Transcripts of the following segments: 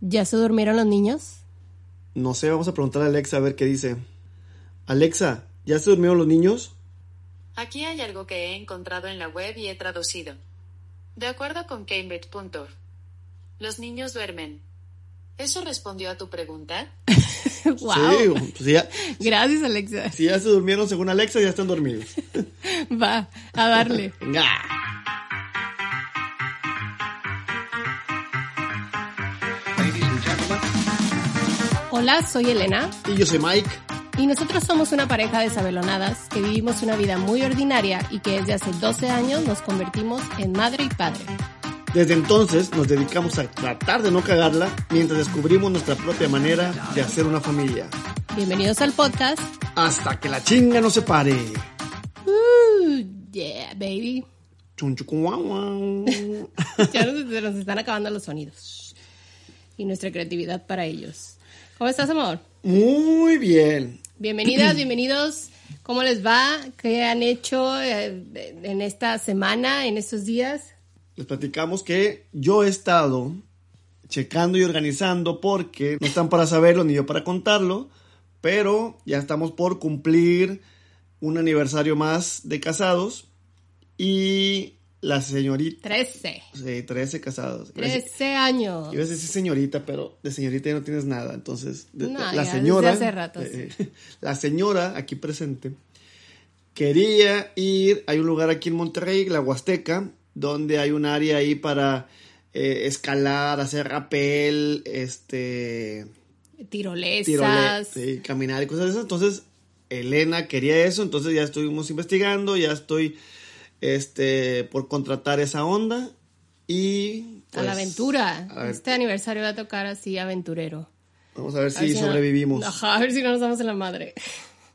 ¿Ya se durmieron los niños? No sé, vamos a preguntar a Alexa a ver qué dice. Alexa, ¿ya se durmieron los niños? Aquí hay algo que he encontrado en la web y he traducido. De acuerdo con Cambridge.org, los niños duermen. ¿Eso respondió a tu pregunta? wow. Sí, pues ya, Gracias, Alexa. si ya se durmieron según Alexa, ya están dormidos. Va, a darle. Venga. Hola, soy Elena Y yo soy Mike. y nosotros somos una pareja de sabelonadas que vivimos una vida muy ordinaria y que desde hace 12 años nos convertimos en madre y padre. Desde entonces nos dedicamos a tratar de no cagarla mientras descubrimos nuestra propia manera de hacer una familia. Bienvenidos al podcast. Hasta que la chinga no se pare. Uh, yeah, baby. Ya nos, se nos están acabando los sonidos y nuestra creatividad para ellos. ¿Cómo estás, amor? Muy bien. Bienvenidas, bienvenidos. ¿Cómo les va? ¿Qué han hecho eh, en esta semana, en estos días? Les platicamos que yo he estado checando y organizando porque no están para saberlo ni yo para contarlo, pero ya estamos por cumplir un aniversario más de casados y la señorita... 13. Sí, 13 casados. Iba a decir- 13 años. Iba a decir señorita, pero de señorita ya no tienes nada. Entonces, de- No, la ya señora. hace rato, eh, la señora aquí presente quería ir. Hay un lugar aquí en Monterrey, la Huasteca, donde hay un área ahí para eh, escalar, hacer rappel, este. Tirolesas. tirole- sí, caminar y cosas de esas. Entonces, Elena quería eso. Entonces, ya estuvimos investigando. Ya estoy este, por contratar esa onda. Y. a la pues, aventura. a Este aniversario va a tocar así aventurero. Vamos a ver A si no- sobrevivimos. Ajá, a ver si no nos damos en la madre.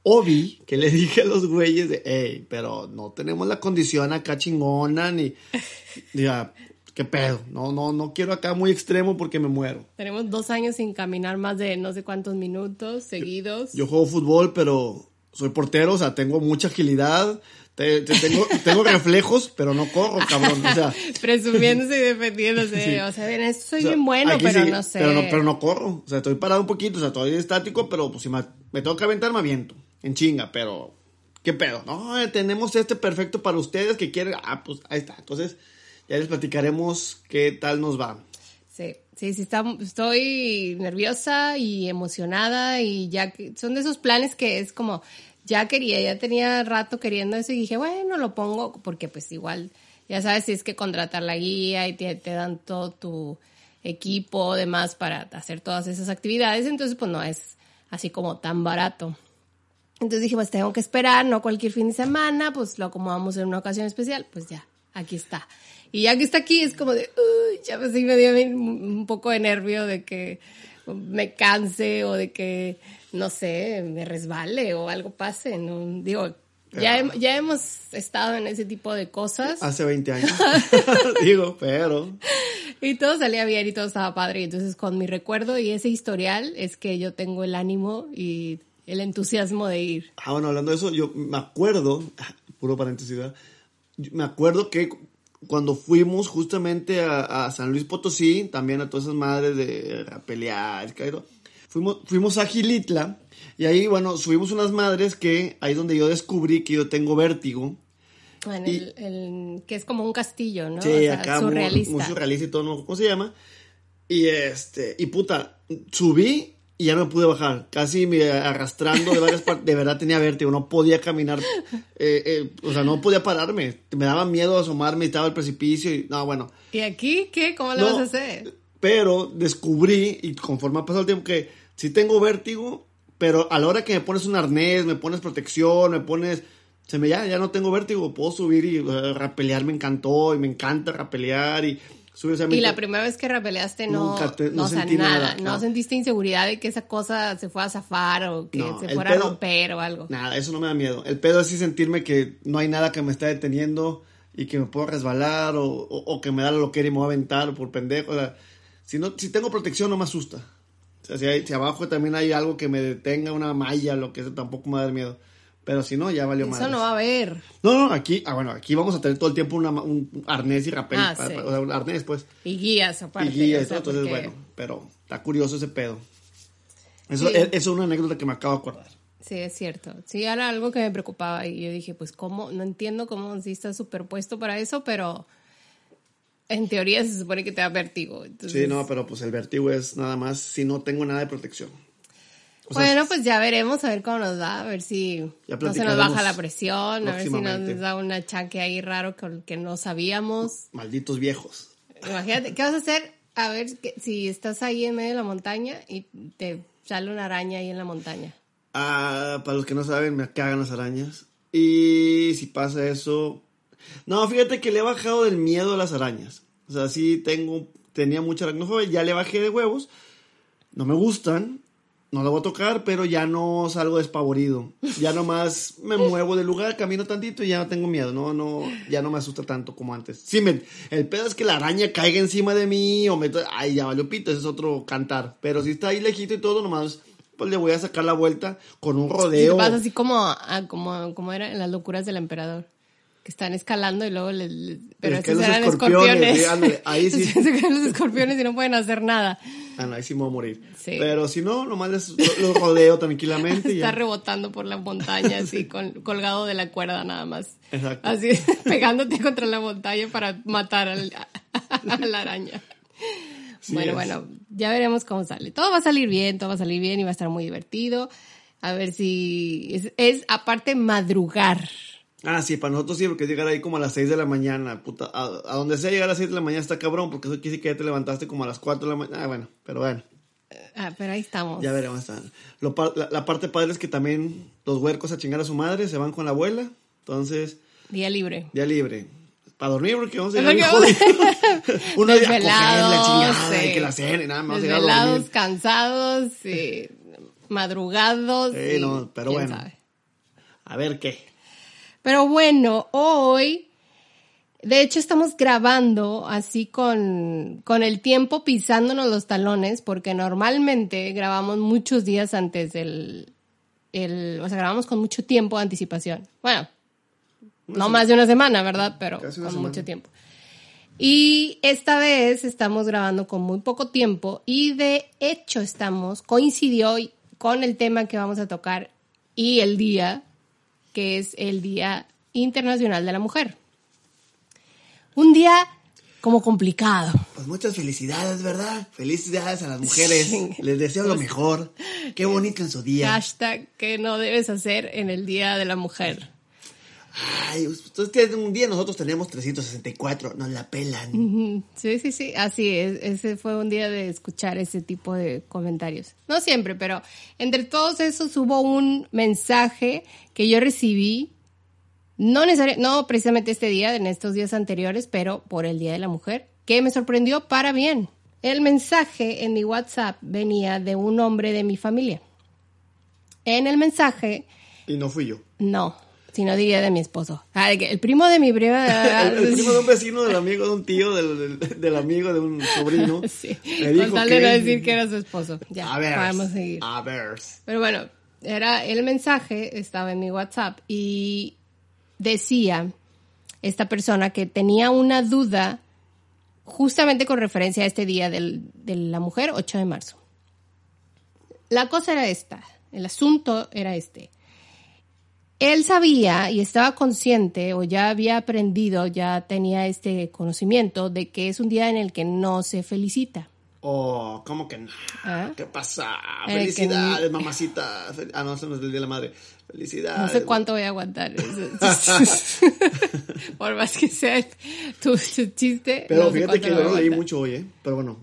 Obi, que le dije a los güeyes de, hey, pero no tenemos la condición acá chingona, ni, ya, qué pedo, no, no, no quiero acá muy extremo porque me muero. Tenemos dos años sin caminar más de no sé cuántos minutos seguidos. Yo juego fútbol, pero soy portero, o sea, tengo mucha agilidad, te- te- tengo, tengo reflejos, pero no corro, cabrón, o sea. Presumiéndose y defendiéndose. Sí. O sea, esto soy o sea, bien bueno, pero sí, no sé. Pero no, pero no corro, o sea, estoy parado un poquito, o sea, estoy estático, pero pues si me, me tengo que aventar, me aviento, en chinga, pero, ¿qué pedo? No, eh, tenemos este perfecto para ustedes que quieren, ah, pues ahí está, entonces ya les platicaremos qué tal nos va. Sí, sí, sí, está, estoy nerviosa y emocionada y ya que son de esos planes que es como, ya quería, ya tenía rato queriendo eso y dije, bueno, lo pongo porque pues igual, ya sabes, tienes que contratar la guía y te, dan todo tu equipo, demás para hacer todas esas actividades, entonces pues no es así como tan barato. Entonces dije, pues tengo que esperar, no cualquier fin de semana, pues lo acomodamos en una ocasión especial, pues ya, aquí está. Y ya que está aquí es como de, uy, ya pues sí me dio un poco de nervio de que me canse o de que, no sé, me resbale o algo pase. ¿no? Digo, ya, ya hemos estado en ese tipo de cosas Hace 20 años, digo, pero... y todo salía bien y todo estaba padre. Y entonces con mi recuerdo y ese historial es que yo tengo el ánimo y el entusiasmo de ir. Ah, bueno, hablando de eso, yo me acuerdo, puro paréntesis, me acuerdo que cuando fuimos justamente a, a San Luis Potosí, también a todas esas madres de a pelear, fuimos, fuimos a Gilitla y ahí, bueno, subimos unas madres que ahí es donde yo descubrí que yo tengo vértigo. En Y- el, el- que es como un castillo, ¿no? Sí, O sea, acá muy- surrealista. Muy, surrealista y todo, no ¿cómo se llama? Y este, y puta, subí y ya no pude bajar, casi me arrastrando de varias partes, de verdad tenía vértigo, no podía caminar, eh, eh, o sea, no podía pararme, me daba miedo asomarme, estaba el precipicio y, no, bueno, ¿Y aquí qué? ¿Cómo le No. vas a hacer? pero descubrí, y conforme ha pasado el tiempo, que sí tengo vértigo, pero a la hora que me pones un arnés, me pones protección, me pones... Se me ya, ya no tengo vértigo, puedo subir y eh, rapelear me encantó y me encanta rapelear y sea, me Y la primera vez que rapeleaste no, Nunca te- no o sea, sentí nada, no no. sentiste inseguridad de que esa cosa se fue a zafar o que No, se fuera pedo- a romper o algo. Nada, eso no me da miedo. El pedo es sí sentirme que no hay nada que me está deteniendo y que me puedo resbalar o, o- o que me da la loquera y me voy a aventar por pendejo. O sea, si, no, si tengo protección no me asusta. O sea, si, hay- si abajo también hay algo que me detenga, una malla, lo que sea, tampoco me va a dar miedo. Pero si no, ya valió más. Eso no va a haber. No, no, aquí, ah, bueno, aquí vamos a tener todo el tiempo una, un arnés y rapel. Ah, para- sí. o sea, un arnés, pues. Y guías aparte. y guía y o sea, entonces, porque- bueno, pero está curioso ese pedo. Eso, Sí. es, eso es una anécdota que me acabo de acordar. Sí, es cierto. Sí, era algo que me preocupaba y yo dije, pues cómo, no entiendo cómo sí está superpuesto para eso, pero en teoría se supone que te da vértigo. Entonces, Sí, no, pero pues el vértigo es nada más si no tengo nada de protección. O sea, bueno, pues ya veremos a ver cómo nos da, a ver si no se nos baja la presión, a ver si nos da un achaque ahí raro con el que no sabíamos. malditos viejos. Imagínate, ¿qué vas a hacer? A ver que- si estás ahí en medio de la montaña y te sale una araña ahí en la montaña. Ah, para los que no saben, me cagan las arañas. Y si pasa eso... No, fíjate que le he bajado del miedo a las arañas. O sea, sí tengo... Tenía mucha aracnofobia, ya le bajé de huevos. No me gustan. No la voy a tocar, pero ya no salgo despavorido. Ya nomás me muevo del lugar, camino tantito y ya no tengo miedo. No, no, ya no me asusta tanto como antes. Sí, me, el pedo es que la araña caiga encima de mí o me... Ay, ya valió pito, ese es otro cantar. Pero si está ahí lejito y todo, nomás pues le voy a sacar la vuelta con un te rodeo. pasa así como, ah, como, como era en las locuras del emperador. Que están escalando y luego les... les- pero Les estos caen los eran escorpiones, escorpiones. sí, ahí sí. Los escorpiones y no pueden hacer nada. Ah, no, ahí sí me voy a morir. Sí. Pero si no, nomás les, lo, lo rodeo tranquilamente y Está ya. rebotando por la montaña así, con, colgado de la cuerda nada más. Exacto. Así, pegándote contra la montaña para matar al- a la araña. Sí bueno, es. bueno, ya veremos cómo sale. Todo va a salir bien, todo va a salir bien y va a estar muy divertido. A ver si es, es aparte madrugar. Ah, sí, para nosotros sí, porque es llegar ahí como a las 6 de la mañana, puta. A, a donde sea llegar a las 6 de la mañana está cabrón, porque eso quiere decir que ya te levantaste como a las 4 de la mañana. Ah, bueno, pero bueno, Ah, pero ahí estamos. ya veremos. está. Lo, la, la parte padre es que también los huercos a chingar a su madre se van con la abuela, entonces, Día libre. ya libre. Para dormir, porque vamos a llegar jodidos. Uno ya a coger la chingada sí. y que la cena y nada más a Desvelados, cansados, madrugados. Sí, y no, pero bueno. sabe. A ver qué. Pero bueno, hoy, de hecho estamos grabando así con, con el tiempo pisándonos los talones, porque normalmente grabamos muchos días antes del, el, o sea, grabamos con mucho tiempo de anticipación. Bueno, no más de una semana, ¿verdad? Pero con semana. mucho tiempo. Y esta vez estamos grabando con muy poco tiempo y de hecho estamos, coincidió con el tema que vamos a tocar y el día, que es el Día Internacional de la Mujer. Un día como complicado. Pues muchas felicidades, ¿verdad? Felicidades a las mujeres. Les deseo lo mejor. Qué bonito en su día. Hashtag que no debes hacer en el Día de la Mujer. Ay, ustedes tienen un día, nosotros tenemos 364. Nos la pelan. Sí, sí, sí, así es. Ese fue un día de escuchar ese tipo de comentarios. No siempre, pero entre todos esos hubo un mensaje que yo recibí, no necesariamente, no precisamente este día, en estos días anteriores, pero por el Día de la Mujer, que me sorprendió para bien. El mensaje en mi WhatsApp venía de un hombre de mi familia. En el mensaje, Y no fui yo. no, sino diría de mi esposo. Ah, el primo de mi prima. El, el primo de un vecino, del amigo de un tío, del, del- del amigo de un sobrino. Sí, Me dijo con tal que... de no decir que era su esposo. Ya, a ver. podemos seguir. A ver. Pero bueno, era el mensaje, estaba en mi WhatsApp y decía esta persona que tenía una duda justamente con referencia a este día del- de la mujer, 8 de marzo. La cosa era esta, el asunto era este. Él sabía y estaba consciente o ya había aprendido, ya tenía este conocimiento de que es un día en el que no se felicita. Oh, ¿cómo que no? ¿Ah? ¿Qué pasa? Eh, que Felicidades, mamacita. Fel- Ah, no, eso no es el día de la madre. Felicidades. No sé cuánto voy a aguantar. Por más que sea tu, chiste. Pero no fíjate que lo leí mucho hoy, ¿eh? Pero bueno.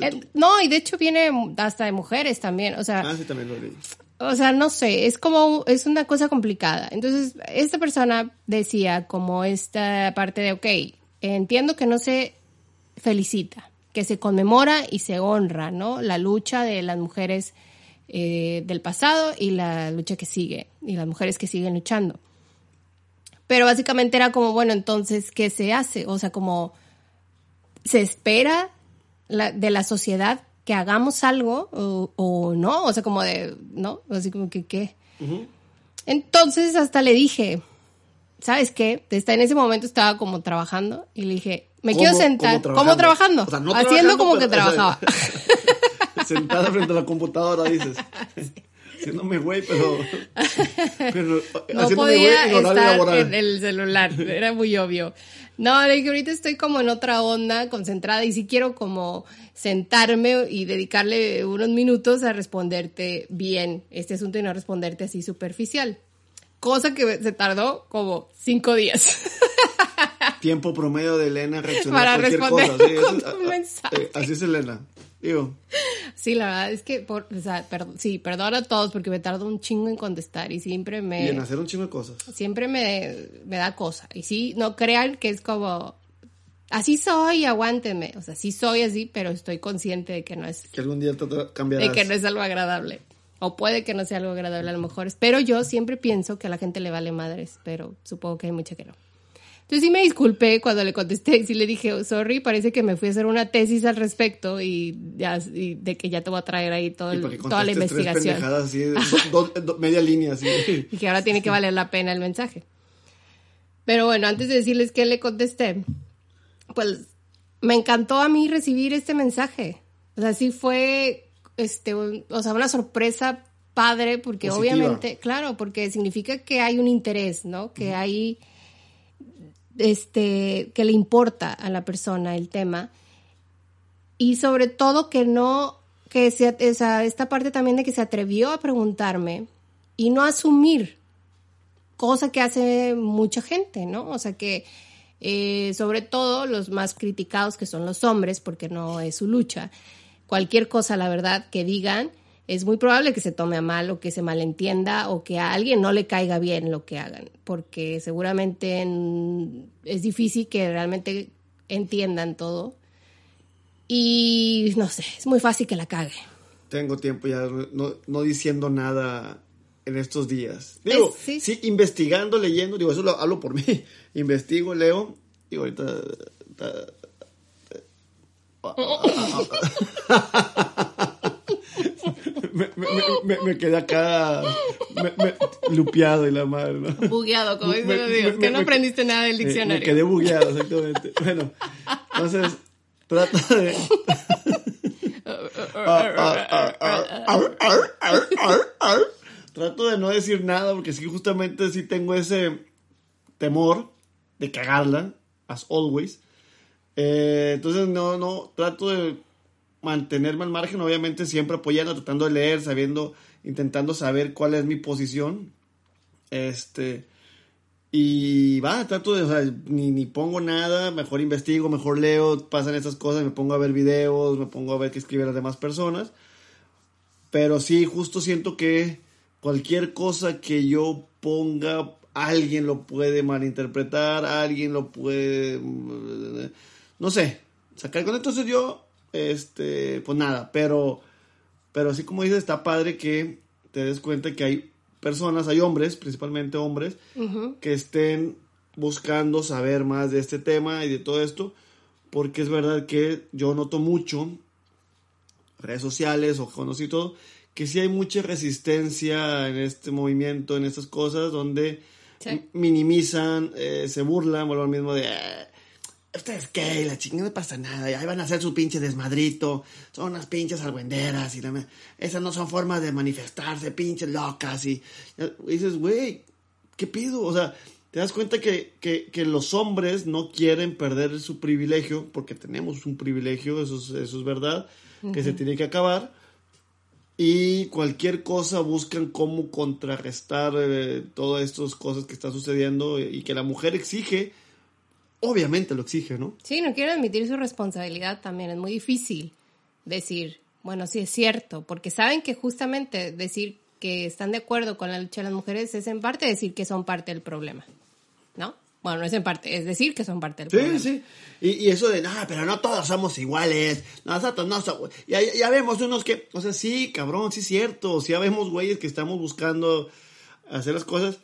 Eh, no, y de hecho viene hasta de mujeres también. O sea, Ah, sí, también lo leí. O sea, no sé, es como, es una cosa complicada. Entonces, esta persona decía como esta parte de, ok, entiendo que no se felicita, que se conmemora y se honra, ¿no? La lucha de las mujeres eh, del pasado y la lucha que sigue, y las mujeres que siguen luchando. Pero básicamente era como, bueno, entonces, ¿qué se hace? O sea, como, ¿se espera de la sociedad que hagamos algo o, o no? O sea, como de, ¿no? Así como que, ¿qué? Entonces hasta le dije, ¿sabes qué? Está en ese momento estaba como trabajando y le dije, me ¿Cómo- quiero sentar, cómo como trabajando? trabajando, O sea, no haciendo trabajando, como que pero, o sea, trabajaba. Sentada frente a la computadora, dices. Haciéndome güey, pero. pero no podía güey estar en el celular, era muy obvio. No, dije, ahorita estoy como en otra onda, concentrada, y sí quiero como sentarme y dedicarle unos minutos a responderte bien este asunto y no responderte así superficial. Cosa que se tardó como cinco días. Tiempo promedio de Elena reaccionar Para a cualquier responder cosa. sí, con eso es- un a- a- mensaje. así es Elena. Digo, Sí, la verdad es que, por, o sea, per- sí, perdón a todos porque me tardo un chingo en contestar y siempre y me, en hacer un chingo de cosas. siempre me, me da cosa. Y sí, no crean que es como, así soy, aguántenme. O sea, sí soy así, pero estoy consciente de que no es, Que algún día cambiarás. de que no es algo agradable. O puede que no sea algo agradable a lo mejor. Pero yo siempre pienso que a la gente le vale madres, pero supongo que hay mucha que no. Entonces sí me disculpé cuando le contesté, sí le dije, "Oh, sorry, parece que me fui a hacer una tesis al respecto y, ya, y de que ya te voy a traer ahí todo el- toda la tres investigación. pendejadas así, do- do- do- media línea así. Y que ahora tiene que valer la pena el mensaje. Pero bueno, antes de decirles que le contesté, pues me encantó a mí recibir este mensaje. O sea, sí fue, este, un- o sea, una sorpresa padre porque Positiva. obviamente, claro, porque significa que hay un interés, ¿no? Que hay, este, que le importa a la persona el tema. Y sobre todo que no, que se, esta parte también de que se atrevió a preguntarme y no asumir, cosa que hace mucha gente, ¿no? O sea que eh, sobre todo los más criticados que son los hombres, porque no es su lucha, cualquier cosa, la verdad, que digan, es muy probable que se tome a mal o que se malentienda o que a alguien no le caiga bien lo que hagan, porque seguramente en- es difícil que realmente entiendan todo. Y no sé, es muy fácil que la cague. Tengo tiempo ya no, no diciendo nada en estos días. Digo, Es- sí. sí. investigando, leyendo, digo, eso lo hablo por mí. Investigo, leo, y ahorita... ta- me, me, me, me quedé acá lupeado y la madre, ¿no? Bugueado, como dicen los que no aprendiste nada del Eh, diccionario. Me quedé bugueado, exactamente. Bueno, entonces, trata de... Trato de no decir nada porque sí, justamente sí tengo ese temor de cagarla, as always. Eh, entonces, no, no, trato de mantenerme al margen, obviamente siempre apoyando, tratando de leer, sabiendo, intentando saber cuál es mi posición. Este, y va, trato de, o sea, ni, ni pongo nada, mejor investigo, mejor leo, pasan estas cosas, me pongo a ver videos, me pongo a ver qué escriben las demás personas. Pero sí, justo siento que cualquier cosa que yo ponga, alguien lo puede malinterpretar, alguien lo puede, no sé, sacar con entonces yo, este, pues nada, pero, pero así como dices, está padre que te des cuenta que hay personas, hay hombres, principalmente hombres, que estén buscando saber más de este tema y de todo esto, porque es verdad que yo noto mucho, redes sociales o conocí todo, que sí hay mucha resistencia en este movimiento, en estas cosas, donde Sí. minimizan, eh, se burlan, vuelvo al mismo de... "Eh, Ustedes qué, la chingada no pasa nada, ahí van a hacer su pinche desmadrito, son unas pinches argüenderas y la esas no son formas de manifestarse, pinches locas y, y dices, güey, ¿qué pido? O sea, te das cuenta que, que, que los hombres no quieren perder su privilegio, porque tenemos un privilegio, eso es, eso es verdad, que se tiene que acabar, y cualquier cosa buscan cómo contrarrestar eh, todas estas cosas que están sucediendo y que la mujer exige, obviamente lo exige, ¿no? Sí, no quiero admitir su responsabilidad también. Es muy difícil decir, bueno, sí es cierto, porque saben que justamente decir que están de acuerdo con la lucha de las mujeres es en parte decir que son parte del problema, ¿no? Bueno, no es en parte, es decir que son parte del Sí, problema. sí. Y, y eso de, no, pero no todos somos iguales. Nosotros no somos. Ya, ya vemos unos que, o sea, sí, cabrón, sí es cierto. Sí, ya vemos güeyes que estamos buscando hacer las cosas.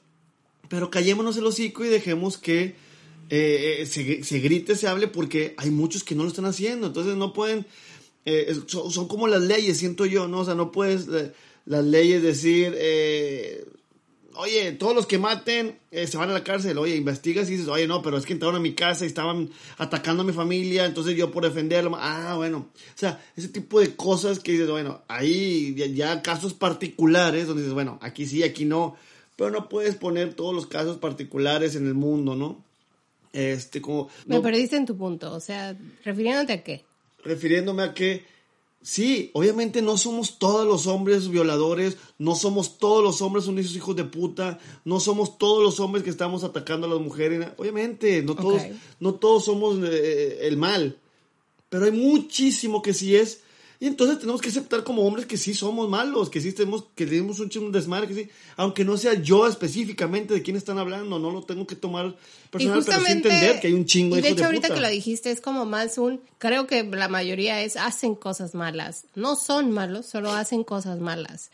Pero callémonos el hocico y dejemos que eh, eh, se, se grite, se hable, porque hay muchos que no lo están haciendo. Entonces no pueden. eh, son, como las leyes, siento yo, ¿no? O sea, no puedes. eh, las leyes decir. eh, oye, todos los que maten se van a la cárcel. Oye, investigas y dices, oye, no, pero es que entraron a mi casa y estaban atacando a mi familia, entonces yo por defenderlo. Ah, bueno. O sea, ese tipo de cosas que dices, bueno, ahí ya casos particulares donde dices, bueno, aquí sí, aquí no. Pero no puedes poner todos los casos particulares en el mundo, ¿no? Este, como. Me no- perdiste en tu punto, o sea, refiriéndote a qué. refiriéndome a que sí, obviamente no somos todos los hombres violadores, no somos todos los hombres unos hijos de puta, no somos todos los hombres que estamos atacando a las mujeres, obviamente, no todos, no todos somos eh, el mal, pero hay muchísimo que sí es. Y entonces tenemos que aceptar como hombres que sí somos malos, que sí tenemos, que tenemos un chingo de desmadre, que sí, aunque no sea yo específicamente de quién están hablando, no lo tengo que tomar personal, pero sí entender que hay un chingo y de de hijos hecho de ahorita puta. que lo dijiste es como más un creo que la mayoría es hacen cosas malas. No son malos solo hacen cosas malas.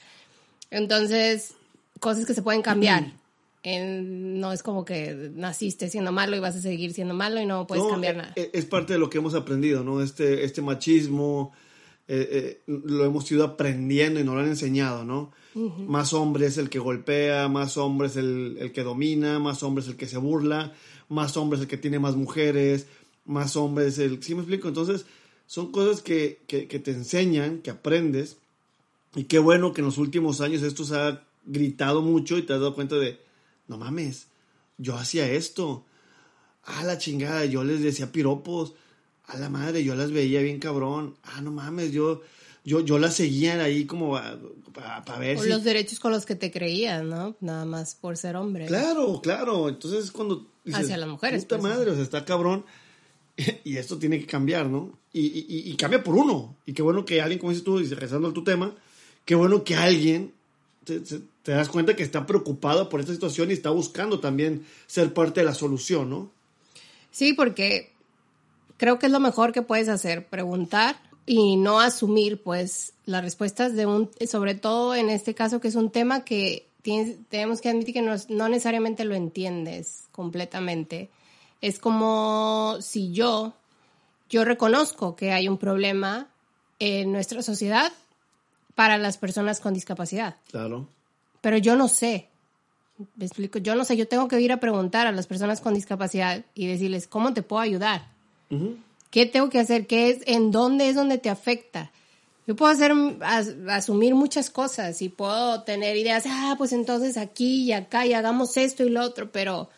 Entonces cosas que se pueden cambiar. En- no es como que naciste siendo malo y vas a seguir siendo malo y no puedes No, cambiar eh, nada. eh, Es parte de lo que hemos aprendido, ¿no? Este, este machismo eh, eh, lo hemos ido aprendiendo y nos lo han enseñado, ¿no? Más hombre es el que golpea, más hombre es el, el que domina, más hombre es el que se burla, más hombre es el que tiene más mujeres, más hombre es el... ¿Sí me explico? Entonces, son cosas que, que, que te enseñan, que aprendes, y qué bueno que en los últimos años esto se ha gritado mucho y te has dado cuenta de, no mames, yo hacía esto, a la chingada, yo les decía piropos, a la madre, yo las veía bien cabrón, ah, no mames, yo, yo, yo las seguía ahí como para ver si... los derechos con los que te creías no nada más por ser hombre Claro, claro, entonces cuando... Hacia las mujeres, Puta pues. madre, o sea, está cabrón. Y esto tiene que cambiar, ¿no? Y, y- y- y cambia por uno. Y qué bueno que alguien, como dices tú, y regresando a tu tema, qué bueno que alguien te, te- te das cuenta que está preocupado por esta situación y está buscando también ser parte de la solución, ¿no? Sí, porque creo que es lo mejor que puedes hacer, preguntar y no asumir, pues, las respuestas de un, sobre todo en este caso que es un tema que tienes- tenemos que admitir que no, no necesariamente lo entiendes completamente. Es como si yo, yo reconozco que hay un problema en nuestra sociedad para las personas con discapacidad Claro. pero yo no sé. Me explico, yo no sé, yo tengo que ir a preguntar a las personas con discapacidad y decirles, ¿cómo te puedo ayudar? ¿Qué tengo que hacer? ¿Qué es? ¿En dónde es donde te afecta? Yo puedo hacer, as- asumir muchas cosas y puedo tener ideas, ah, pues entonces aquí y acá y hagamos esto y lo otro, pero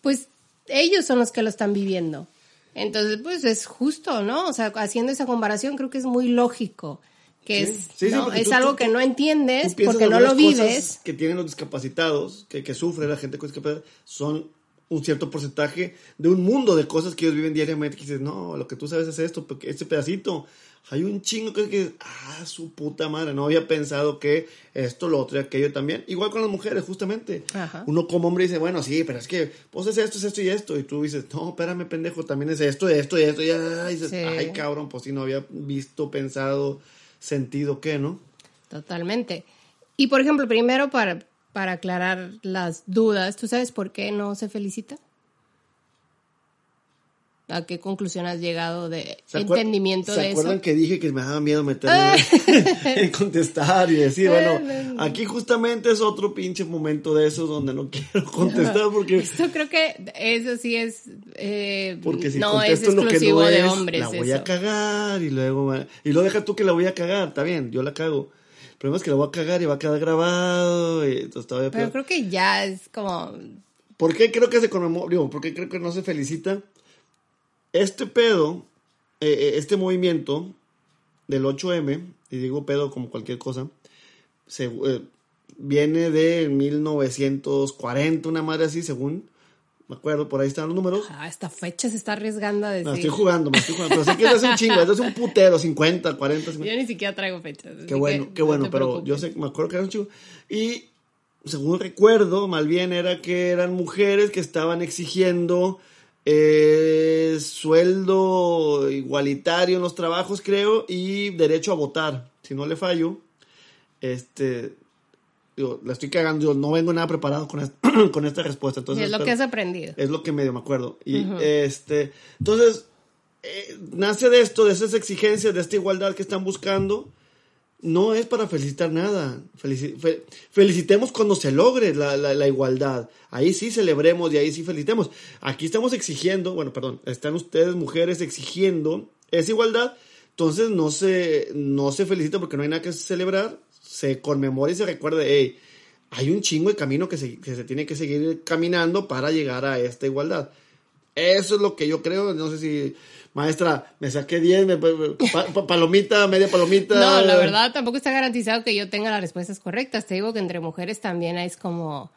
pues ellos son los que lo están viviendo. Entonces, pues es justo, ¿no? O sea, haciendo esa comparación creo que es muy lógico, que Sí, es, sí, es tú- algo tú- que no entiendes porque no lo cosas vives. que tienen los discapacitados, que, que sufre la gente con discapacidad, son un cierto porcentaje de un mundo de cosas que ellos viven diariamente. Que dices, no, lo que tú sabes es esto, porque este pedacito. Hay un chingo que dices, ah, su puta madre, no había pensado que esto, lo otro y aquello también. Igual con las mujeres, justamente. Ajá. Uno como hombre dice, bueno, sí, pero es que, pues es esto, es esto y esto. Y tú dices, no, espérame, pendejo, también es esto, esto y esto. Y ah, y dices, Sí. ay, cabrón, pues sí, no había visto, pensado, sentido qué, ¿no? Totalmente. Y por ejemplo, primero para, para aclarar las dudas, ¿tú sabes por qué no se felicita? ¿A qué conclusión has llegado de ¿Se acuer- entendimiento ¿Se de acuerdan eso? que dije que me daba miedo meterme en contestar y decir, bueno, aquí justamente es otro pinche momento de esos donde no quiero contestar porque, Esto creo que eso sí es eh, porque si no es contesto lo que exclusivo no de es, hombres. la voy eso. a cagar y luego, y luego deja tú que la voy a cagar, está bien, yo la cago. El problema es que la voy a cagar y va a quedar grabado y entonces todavía Pero peor. creo que ya es como ¿Por qué creo que se conmemora? ¿por qué creo que no se felicita? Este pedo, eh, eh, este movimiento del 8M, y digo pedo como cualquier cosa, se, eh, viene de 1940, una madre así, según me acuerdo, por ahí están los números. ah, esta fecha se está arriesgando a decir. estoy jugando, me estoy jugando, pero sé que es un chingo, es un putero, 50, 40, 50. Yo ni siquiera traigo fechas. Qué bueno, qué no bueno, pero preocupes. yo sé, me acuerdo que era un chico. Y según recuerdo, más bien era que eran mujeres que estaban exigiendo eh, sueldo igualitario en los trabajos, creo, y derecho a votar. Si no le fallo, este, digo, la estoy cagando, yo no vengo nada preparado con, es- con esta respuesta. Entonces, es lo que has aprendido. es lo que medio me acuerdo. Y este, entonces, eh, nace de esto, de esas exigencias, de esta igualdad que están buscando. no es para felicitar nada. Felici- fe- felicitemos cuando se logre la, la- la igualdad. Ahí sí celebremos y ahí sí felicitemos. Aquí estamos exigiendo, bueno, perdón, están ustedes mujeres exigiendo esa igualdad. Entonces no se, no se felicita porque no hay nada que celebrar. Se conmemora y se recuerda, hey, hay un chingo de camino que se, que se tiene que seguir caminando para llegar a esta igualdad. Eso es lo que yo creo. No sé si, maestra, me saqué 10, me- pa- pa- palomita, media palomita. No, la verdad tampoco está garantizado que yo tenga las respuestas correctas. Te digo que entre mujeres también es como,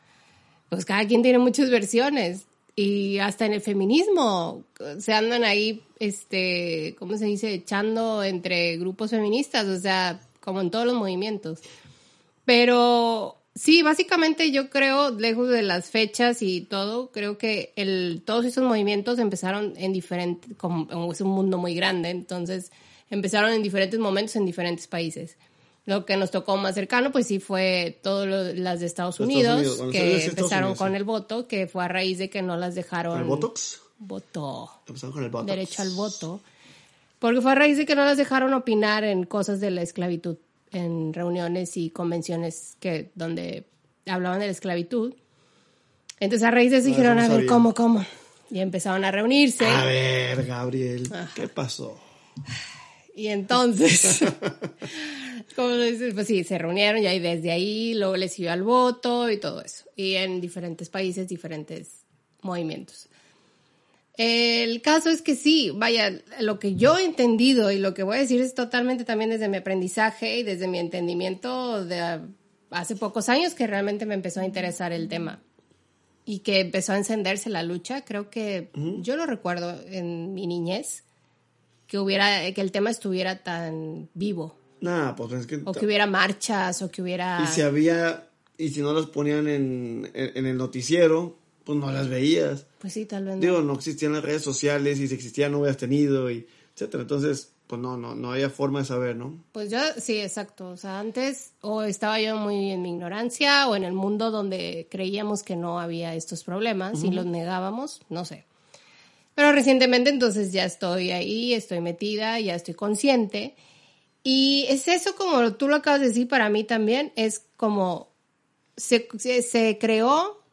pues cada quien tiene muchas versiones. Y hasta en el feminismo se andan ahí, este, ¿cómo se dice? Echando entre grupos feministas, o sea, como en todos los movimientos. Pero sí, básicamente yo creo, lejos de las fechas y todo, creo que el, todos esos movimientos empezaron en diferentes, como es un mundo muy grande, entonces empezaron en diferentes momentos en diferentes países. Lo que nos tocó más cercano, pues sí fue todas las de Estados Unidos, Estados Unidos, que Estados empezaron Unidos, con sí. el voto, que fue a raíz de que no las dejaron. ¿El Botox? Voto Empezamos con el Botox. derecho al voto, porque fue a raíz de que no las dejaron opinar en cosas de la esclavitud, en reuniones y convenciones que donde hablaban de la esclavitud. Entonces a raíz de eso Ah, dijeron, no a ver. ¿cómo, cómo? Y empezaron a reunirse. A ver, Gabriel, ¿qué pasó? Y entonces, como se dice? pues sí, se reunieron y ahí desde ahí luego les siguió al voto y todo eso. Y en diferentes países, diferentes movimientos. El caso es que sí, vaya, lo que yo he entendido y lo que voy a decir es totalmente también desde mi aprendizaje y desde mi entendimiento de hace pocos años que realmente me empezó a interesar el tema y que empezó a encenderse la lucha. Creo que yo lo recuerdo en mi niñez que hubiera que el tema estuviera tan vivo Nah, pues es que... o que hubiera marchas o que hubiera Y si había... Y si no las ponían en, en, en el noticiero, pues no las veías. pues sí tal vez. Digo, no existían las redes sociales y si existían no hubieras tenido y etcétera. Entonces, pues no, no, no había forma de saber, ¿no? Pues yo, sí, exacto. O sea, antes o estaba yo muy en mi ignorancia o en el mundo donde creíamos que no había estos problemas y los negábamos, no sé. Pero recientemente entonces ya estoy ahí, estoy metida, ya estoy consciente. Y es eso como tú lo acabas de decir para mí también, es como se, se, se creó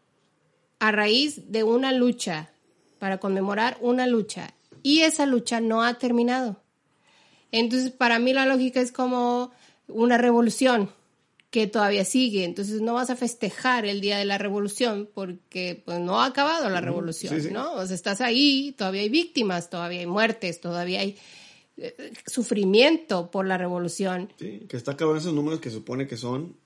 a raíz de una lucha, para conmemorar una lucha. Y esa lucha no ha terminado. Entonces, para mí la lógica es como una revolución que todavía sigue. Entonces, no vas a festejar el día de la revolución porque pues, no ha acabado la revolución, Sí, sí. ¿no? O sea, estás ahí, todavía hay víctimas, todavía hay muertes, todavía hay eh, sufrimiento por la revolución. Sí, que está cabrón esos números que supone que son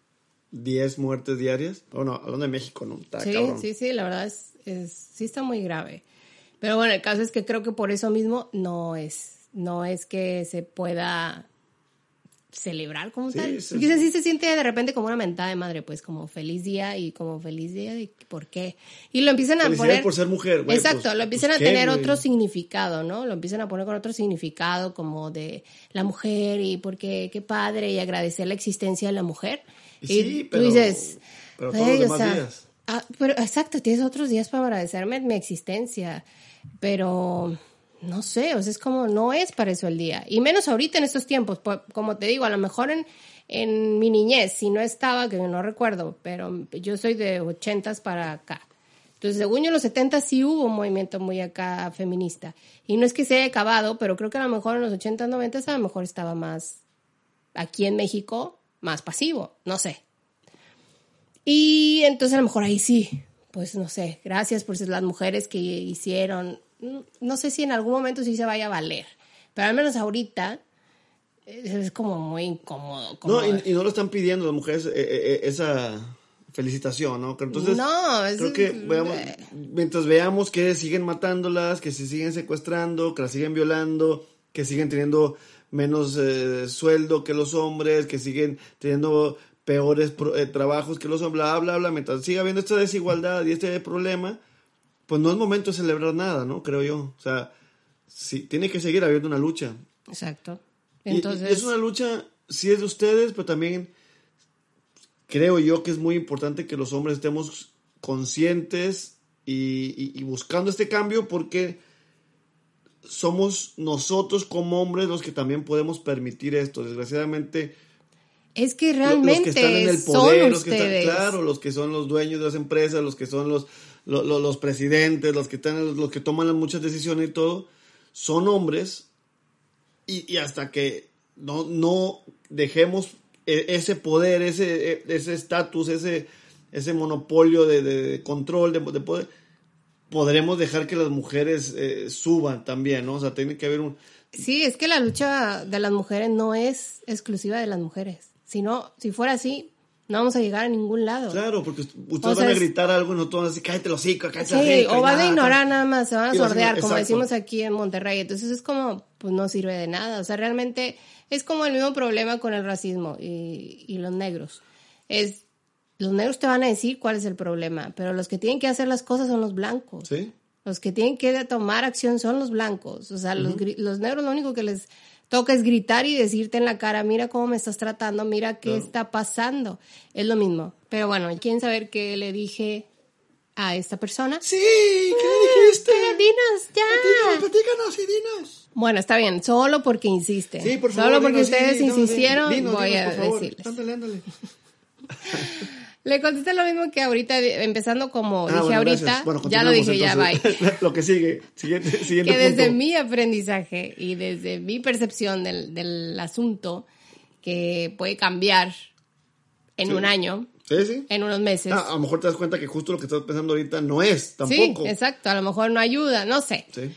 10 muertes diarias. Bueno, hablando de México, ¿no? Está Sí, cabrón. sí, sí, la verdad es, es- sí está muy grave. Pero bueno, el caso es que creo que por eso mismo no es, no es que se pueda celebrar como Sí, tal. sí, Porque sí. se siente de repente como una mentada de madre, pues como feliz día y como feliz día de por qué. Y lo empiezan a poner... por ser mujer, güey, Exacto, pues- lo empiezan pues, a ¿qué, tener güey? otro significado, ¿no? Lo empiezan a poner con otro significado como de la mujer y porque qué padre y agradecer la existencia de la mujer. Y sí, tú pero- dices, pero todos "Güey, los o demás sea, días". ah, pero exacto, tienes otros días para agradecerme mi existencia, pero no sé, o sea, es como no es para eso el día. Y menos ahorita en estos tiempos, pues, como te digo, a lo mejor en, en mi niñez, si no estaba, que no recuerdo, pero yo soy de ochentas para acá. Entonces, según yo, en los 70 sí hubo un movimiento muy acá feminista. Y no es que se haya acabado, pero creo que a lo mejor en los 80, 90 a lo mejor estaba más, aquí en México, más pasivo, no sé. Y entonces a lo mejor ahí sí, pues no sé, gracias por las mujeres que hicieron. No sé si en algún momento sí se vaya a valer, pero al menos ahorita eh, es como muy incómodo. como- No, y, y no lo están pidiendo las mujeres eh, eh, eh, esa felicitación, ¿no? Entonces, No, es- creo que veamos, mientras veamos que siguen matándolas, que se siguen secuestrando, que las siguen violando, que siguen teniendo menos eh, sueldo que los hombres, que siguen teniendo peores pro- eh, trabajos que los hombres, bla, bla, bla, mientras siga habiendo esta desigualdad y este problema, pues no es momento de celebrar nada, ¿no? Creo yo. O sea, sí, tiene que seguir habiendo una lucha. Exacto. Y- y Entonces, es una lucha, sí es de ustedes, pero también creo yo que es muy importante que los hombres estemos conscientes y, y- y buscando este cambio porque somos nosotros como hombres los que también podemos permitir esto. Desgraciadamente, Es que realmente los que están en el son poder, los que están, ustedes. claro, los que son los dueños de las empresas, los que son los, lo- lo- los, presidentes, los que están, los que toman las muchas decisiones y todo, son hombres y, y hasta que no, no dejemos e- ese poder, ese e- ese estatus, ese, ese monopolio de, de- de control, de, de poder, podremos dejar que las mujeres eh, suban también, ¿no? O sea, tiene que haber un... Sí, es que la lucha de las mujeres no es exclusiva de las mujeres. Si no, si fuera así, no vamos a llegar a ningún lado. Claro, porque ust- ustedes O van a gritar algo y nosotros vamos a decir, cállate los hocico, cállate Sí, la rica", o van a ignorar nada más, se van a sordear, como decimos aquí en Monterrey. Entonces es como, pues no sirve de nada. O sea, realmente es como el mismo problema con el racismo y, y los negros. Es, los negros te van a decir cuál es el problema, pero los que tienen que hacer las cosas son los blancos. ¿Sí? Los que tienen que tomar acción son los blancos. O sea, los, gri- los negros lo único que les toca es gritar y decirte en la cara, mira cómo me estás tratando, mira qué está pasando. Es lo mismo. Pero bueno, ¿quieren saber qué le dije a esta persona? Sí, ¿qué le dijiste? Dinos, ya. Platícanos, platícanos y dinos. Bueno, está bien, solo porque insisten. Sí, por favor. Solo porque dinos, ustedes sí, no, insistieron, dinos, voy dinos, a por favor. decirles. Ándale, ándale. Le contesté lo mismo que ahorita, empezando como Ah, dije bueno, ahorita. Bueno, ya lo dije, ya, bye. Lo que sigue, siguiente, siguiente que desde mi aprendizaje y desde mi percepción del, del asunto, que puede cambiar en Sí. un año, Sí, sí. en unos meses. Ah, a lo mejor te das cuenta que justo lo que estás pensando ahorita no es sí, tampoco. exacto, a lo mejor no ayuda, no sé. Sí.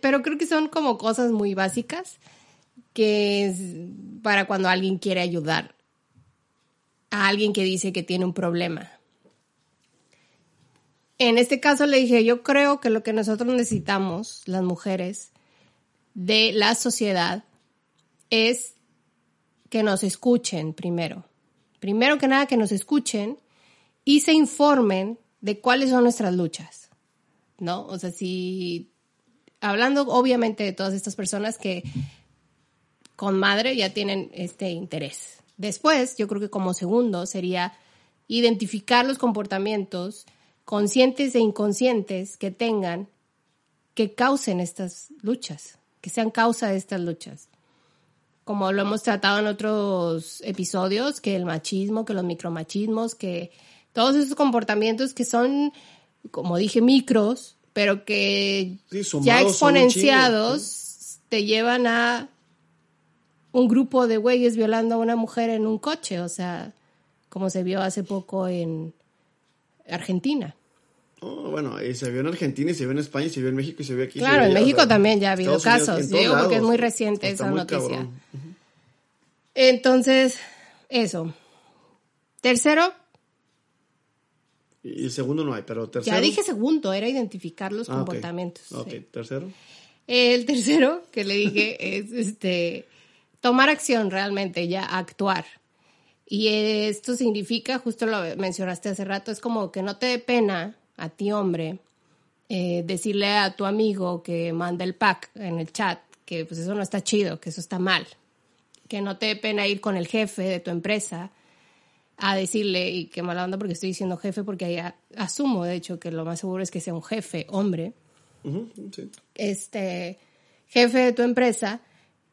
Pero creo que son como cosas muy básicas que es para cuando alguien quiere ayudar a alguien que dice que tiene un problema. En este caso le dije, yo creo que lo que nosotros necesitamos, las mujeres, de la sociedad, es que nos escuchen primero. Primero que nada, que nos escuchen y se informen de cuáles son nuestras luchas. ¿No? O sea, si hablando obviamente de todas estas personas que con madre ya tienen este interés. Después, yo creo que como segundo sería identificar los comportamientos conscientes e inconscientes que tengan que causen estas luchas, que sean causa de estas luchas. Como lo hemos tratado en otros episodios, que el machismo, que los micromachismos, que todos esos comportamientos que son, como dije, micros, pero que Sí, ya exponenciados te llevan a un grupo de güeyes violando a una mujer en un coche, o sea, como se vio hace poco en Argentina. Oh, bueno, ahí se vio en Argentina y se vio en España y se vio en México y se vio aquí. y Claro, en allá, México o sea, también ya ha habido Estados casos. digo porque es muy reciente esa muy noticia. cabrón. Entonces, eso. Tercero, Y el segundo no hay, pero tercero. ya dije segundo, era identificar los Ah, comportamientos. Ok, sí. tercero. El tercero que le dije es este tomar acción realmente, ya actuar. Y esto significa, justo lo mencionaste hace rato, es como que no te dé pena a ti, hombre, eh, decirle a tu amigo que manda el pack en el chat que pues eso no está chido, que eso está mal. Que no te dé pena ir con el jefe de tu empresa a decirle, y qué mala onda porque estoy diciendo jefe, porque ahí a- asumo, de hecho, que lo más seguro es que sea un jefe, hombre, sí. este jefe de tu empresa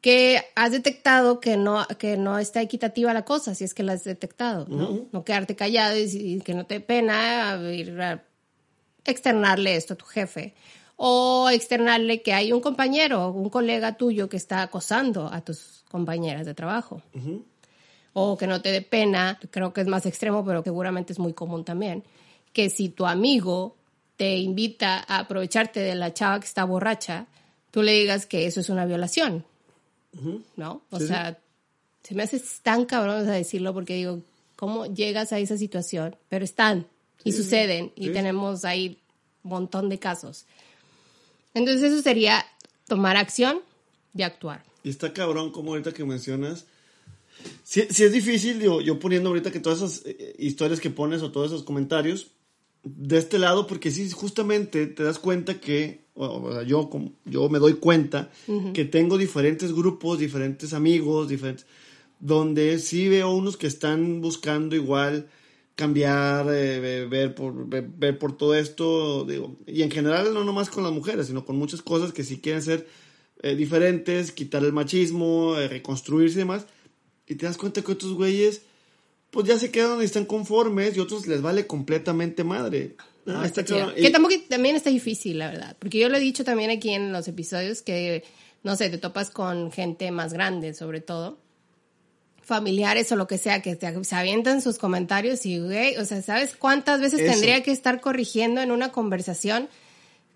que has detectado que no, que no está equitativa la cosa, si es que la has detectado, ¿no? No quedarte callado y, y que no te dé pena ir a externarle esto a tu jefe. O externarle que hay un compañero, un colega tuyo que está acosando a tus compañeras de trabajo. O que no te dé pena, creo que es más extremo, pero seguramente es muy común también, que si tu amigo te invita a aprovecharte de la chava que está borracha, tú le digas que eso es una violación. ¿No? O Sí, sí. sea, se me hace tan cabrón decirlo porque digo, ¿cómo llegas a esa situación? Pero están y suceden y tenemos ahí un montón de casos. Entonces eso sería tomar acción y actuar. Y está cabrón como ahorita que mencionas. Si, es difícil, digo, yo poniendo ahorita que todas esas eh, historias que pones o todos esos comentarios, de este lado, porque sí, justamente te das cuenta que, o, sea, yo, como- yo me doy cuenta que tengo diferentes grupos, diferentes amigos, diferentes, donde sí veo unos que están buscando igual cambiar, eh, ve- ver, por, ver, ver por todo esto, digo, y en general no nomás con las mujeres, sino con muchas cosas que sí quieren ser eh, diferentes, quitar el machismo, eh, reconstruirse y demás. Y te das cuenta que otros güeyes, pues ya se quedan y están conformes y otros les vale completamente madre. No, Ah, está chido. Que tampoco, también está difícil, la verdad. Porque yo lo he dicho también aquí en los episodios que, no sé, te topas con gente más grande, sobre todo. Familiares o lo que sea, que te, se avientan sus comentarios y, güey, o sea, ¿sabes cuántas veces Eso. tendría que estar corrigiendo en una conversación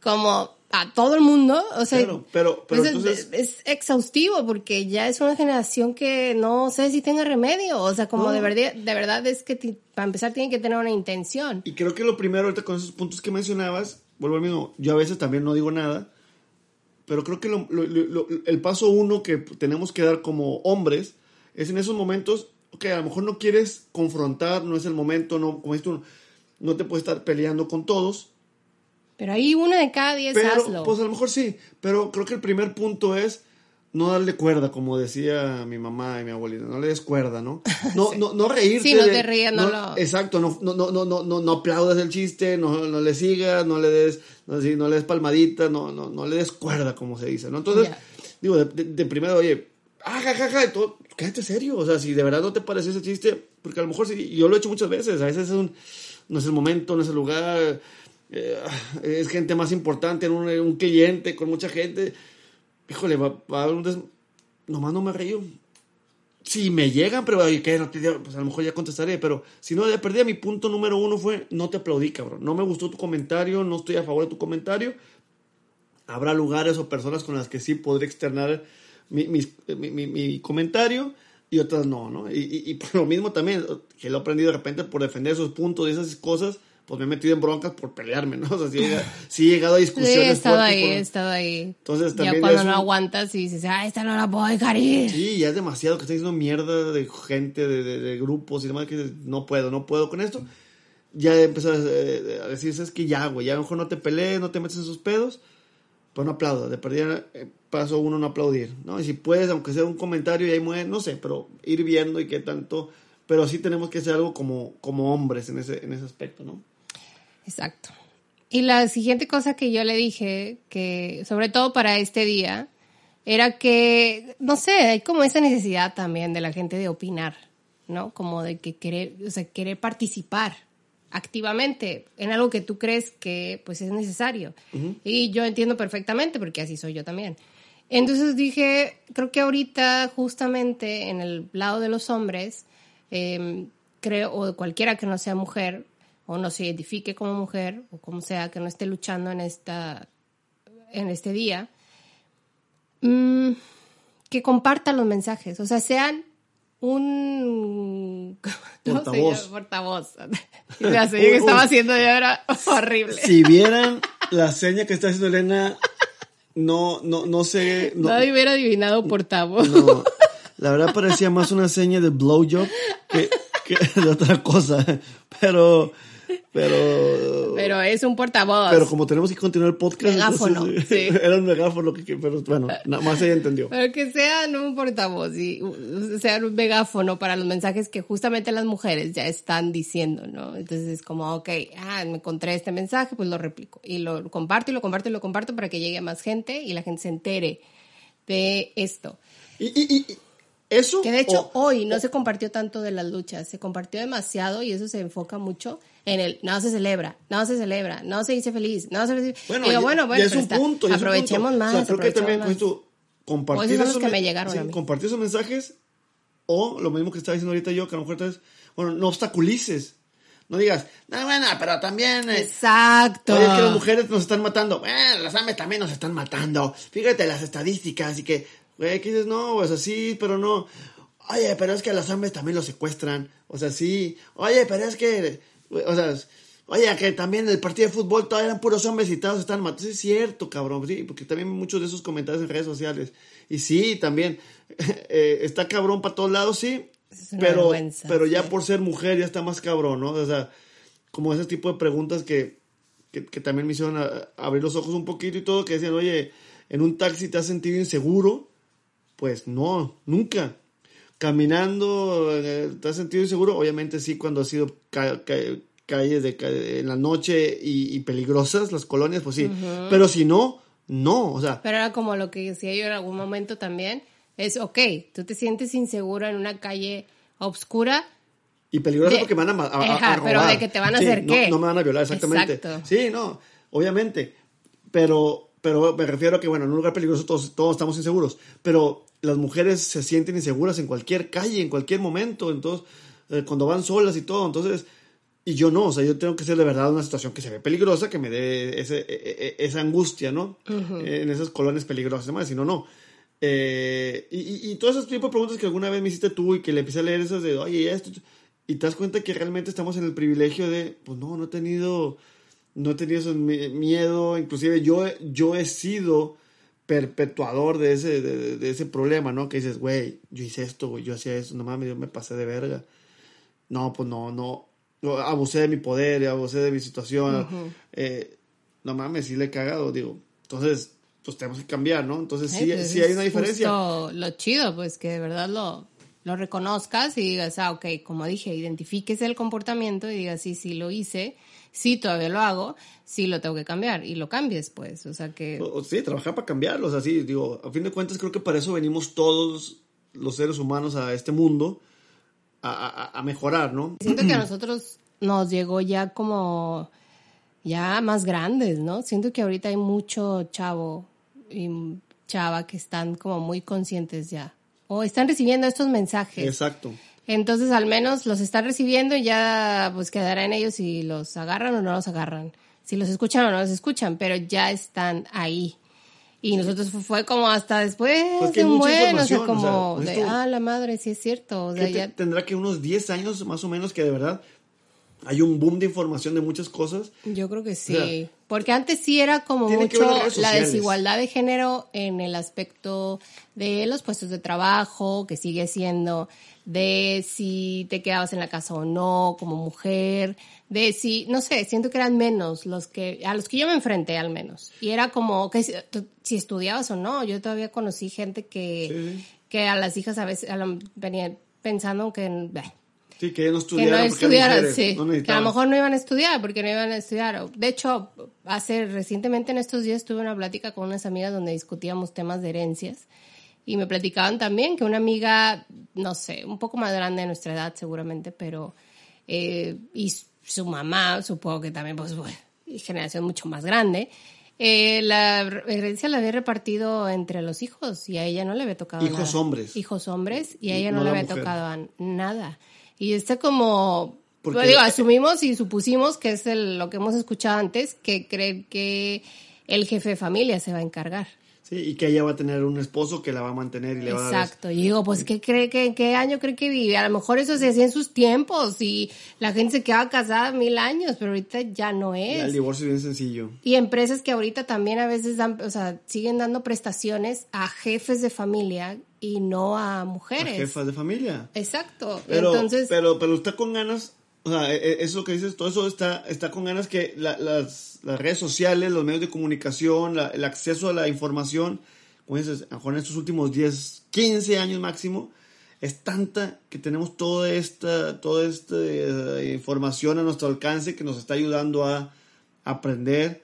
como a todo el mundo? O sea, Claro, pero- pero pues es- entonces- es, exhaustivo porque ya es una generación que no sé si tenga remedio. O sea, como No. de verdad, de verdad es que ti- para empezar tienen que tener una intención. Y creo que lo primero, ahorita con esos puntos que mencionabas, vuelvo al mismo, yo a veces también no digo nada, pero creo que lo- lo- lo- el paso uno que tenemos que dar como hombres es en esos momentos, ok, a lo mejor no quieres confrontar, no es el momento, no, como dices tú, no te puedes estar peleando con todos, Pero ahí uno de cada diez pero, hazlo. pues a lo mejor sí, pero creo que el primer punto es no darle cuerda, como decía mi mamá y mi abuelita, no le des cuerda, ¿no? No, no, no reírte. Sí, no te rías, no lo- Exacto, no, no, no, no, no, no, no aplaudas el chiste, no, no le sigas, no le des, no, sí, no le des palmadita, no, no, no le des cuerda, como se dice, ¿no? Entonces, digo, de, de- de primero, oye, ah, y todo, quédate serio, o sea, si de verdad no te parece ese chiste, porque a lo mejor sí, yo lo he hecho muchas veces, a veces es un, no es el momento, no es el lugar, eh, es gente más importante, en un, un cliente, con mucha gente, híjole, va, va a haber un. Nomás no me río. Si me llegan, pero ¿qué? No te pues a lo mejor ya contestaré, pero si no, ya perdí. Mi punto número uno fue, no te aplaudí, cabrón. No me gustó tu comentario, no estoy a favor de tu comentario. Habrá lugares o personas con las que sí podré externar mi, mi- mi- mi comentario y otras no, ¿no? Y, y- y por lo mismo también, que lo he aprendido de repente por defender esos puntos y esas cosas, pues me he metido en broncas por pelearme, ¿no? O sea, sí he, llegado- sí he llegado a Sí, discusiones he estado fuertes ahí, por- he estado ahí. Entonces, también ya cuando no un- aguantas y dices, ah, esta no la puedo dejar ir. Sí, ya es demasiado que está diciendo mierda de gente, de, de- de grupos y demás, que no puedo, no puedo con esto. Ya empezó a, eh, a decir, es que ya, güey, ya mejor no te pelees, no te metes en sus pedos, pero no aplauda. De perdida, eh, paso uno no aplaudir, ¿no? Y si puedes, aunque sea un comentario y ahí muere, no sé, pero ir viendo y qué tanto. Pero sí tenemos que hacer algo como, como hombres en ese, en ese aspecto, ¿no? Exacto. Y la siguiente cosa que yo le dije, que sobre todo para este día, era que, no sé, hay como esa necesidad también de la gente de opinar, ¿no? Como de que querer, o sea, querer participar activamente en algo que tú crees que pues es necesario. Y yo entiendo perfectamente porque así soy yo también. Entonces dije, creo que ahorita justamente en el lado de los hombres, eh, creo, o cualquiera que no sea mujer, o no se identifique como mujer, o como sea, que no esté luchando en, esta, en este día, mm, que compartan los mensajes, o sea, sean un ¿cómo se Portavoz. portavoz. La seña que estaba haciendo yo era horrible. Si vieran la seña que está haciendo Elena, no, no, no sé. No, Nadie hubiera adivinado portavoz. No, la verdad parecía más una seña de blowjob que, que de otra cosa. Pero, pero, Pero es un portavoz. pero como tenemos que continuar el podcast, Megáfono, entonces, sí. era un megáfono que, pero bueno, nada más ella entendió. Pero que sean un portavoz y sean un megáfono para los mensajes que justamente las mujeres ya están diciendo, ¿no? Entonces es como, ok, ah, me encontré este mensaje, pues lo replico. Y lo comparto y lo comparto y lo comparto para que llegue a más gente y la gente se entere de esto. Y, y, eso. Que de hecho o- hoy no se compartió tanto de las luchas, se compartió demasiado y eso se enfoca mucho en el no se celebra, no se celebra, no se dice feliz, no se dice... bueno, Digo, ya, bueno, bueno, ya es un está- punto. ya es aprovechemos punto. más, O sea, creo que también pues, tú, compartir esos que me llegaron sí, compartir esos mensajes o lo mismo que estaba diciendo ahorita yo, que a lo mejor entonces, bueno, no obstaculices. No digas, no, bueno, pero también... eh, Exacto. Oye, es que las mujeres nos están matando. Bueno, las hombres también nos están matando. Fíjate las estadísticas y que, güey, que dices, no, pues así, pero no. Oye, pero es que a los hombres también los secuestran. O sea, sí. Oye, pero es que, o sea, oye, que también en el partido de fútbol todavía eran puros hombres y todos están matando. Sí, es cierto, cabrón. Sí, porque también muchos de esos comentarios en redes sociales. Y sí, también, eh, está cabrón para todos lados, sí. Es una Pero, vergüenza, pero ya por ser mujer ya está más cabrón, ¿no? O sea, como ese tipo de preguntas que, que, que también me hicieron a- abrir los ojos un poquito y todo, que decían, oye, en un taxi te has sentido inseguro. Pues no, nunca. Caminando, eh, ¿te has sentido inseguro? Obviamente sí, cuando ha sido ca- ca- calles de, en la noche y, y peligrosas, las colonias, pues sí. Pero si no, no, o sea, Pero era como lo que decía yo en algún momento también, Es, ok, tú te sientes inseguro en una calle oscura. Y peligrosa De- porque me van a, a- a pero robar. de que te van a Sí, hacer no- qué. No, me van a violar, exactamente. Exacto. Sí, no, obviamente. Pero, pero me refiero a que, bueno, en un lugar peligroso todos, todos estamos inseguros. Pero las mujeres se sienten inseguras en cualquier calle, en cualquier momento. Entonces, eh, cuando van solas y todo. Entonces, y yo no, o sea, yo tengo que ser de verdad una situación que se ve peligrosa, que me dé ese, e- e- esa angustia, ¿no? Eh, En esas colonias peligrosas, ¿no? si no, no. Eh, y, y, y todos esos tipos de preguntas que alguna vez me hiciste tú y que le empecé a leer esas de, oye, esto, y te das cuenta que realmente estamos en el privilegio de, pues no, no he tenido, no he tenido ese mi- miedo, inclusive yo, yo he sido perpetuador de ese, de, de- ese problema, ¿no? Que dices, güey, yo hice esto, güey, yo hacía eso, no mames, yo me pasé de verga. No, pues no, no, abusé de mi poder, abusé de mi situación, eh, no mames, sí le he cagado, digo. Entonces, pues tenemos que cambiar, ¿no? Entonces sí, pues sí hay una diferencia. justo lo chido, pues que de verdad lo, lo reconozcas y digas, ah, ok, como dije, identifiques el comportamiento y digas, sí, sí lo hice, sí todavía lo hago, sí lo tengo que cambiar y lo cambies, pues. O sea que. O- o sí, trabajar para cambiarlos, así, digo, a fin de cuentas creo que para eso venimos todos los seres humanos a este mundo a, a- a mejorar, ¿no? Siento que a nosotros nos llegó ya como ya más grandes, ¿no? Siento que ahorita hay mucho chavo y chava que están como muy conscientes ya o están recibiendo estos mensajes. Exacto. Entonces al menos los están recibiendo y ya pues quedará en ellos si los agarran o no los agarran, si los escuchan o no los escuchan, pero ya están ahí. Y nosotros fu- fue como hasta después Pues que de hay un buen, o sea, como o sea, de, ah, la madre, sí es cierto, o sea, ya tendrá que unos 10 años más o menos que de verdad hay un boom de información de muchas cosas. Yo creo que sí. O sea, Porque antes sí era como mucho la desigualdad de género en el aspecto de los puestos de trabajo, que sigue siendo, de si te quedabas en la casa o no como mujer, de si, no sé, siento que eran menos los que, a los que yo me enfrenté al menos. Y era como que si, estudiabas o no, yo todavía conocí gente que, Sí, que a las hijas a veces a lo- venían pensando que, bah, Sí, que no que estudiaran. no porque eran estudiaran, sí. no que a lo mejor no iban a estudiar porque no iban a estudiar. De hecho, hace recientemente en estos días tuve una plática con unas amigas donde discutíamos temas de herencias y me platicaban también que una amiga, no sé, un poco más grande de nuestra edad seguramente, pero eh, y su mamá, supongo que también, pues, bueno, generación mucho más grande. eh, la herencia la había repartido entre los hijos y a ella no le había tocado Hijos nada. hombres. Hijos hombres y a ella No no, le había mujer. tocado nada. Y está como, Porque- pues, digo, asumimos y supusimos que es el- lo que hemos escuchado antes, que creen que el jefe de familia se va a encargar. Sí, y que ella va a tener un esposo que la va a mantener y le va a dar... Exacto. Y digo, pues, ¿qué cree que, qué año cree que vive? A lo mejor eso se hacía en sus tiempos y la gente se quedaba casada mil años, pero ahorita ya no Ya, es. el divorcio es bien sencillo. Y empresas que ahorita también a veces dan, o sea, siguen dando prestaciones a jefes de familia y no a A mujeres. jefas de familia. Exacto. Pero, Entonces, pero, pero está con ganas, o sea, e- e- eso que dices, todo eso está, está con ganas que la- las, las redes sociales, los medios de comunicación, la- el acceso a la información, como dices, a en estos últimos 10, 15 años máximo, es tanta que tenemos toda esta, toda esta eh, información a nuestro alcance que nos está ayudando a aprender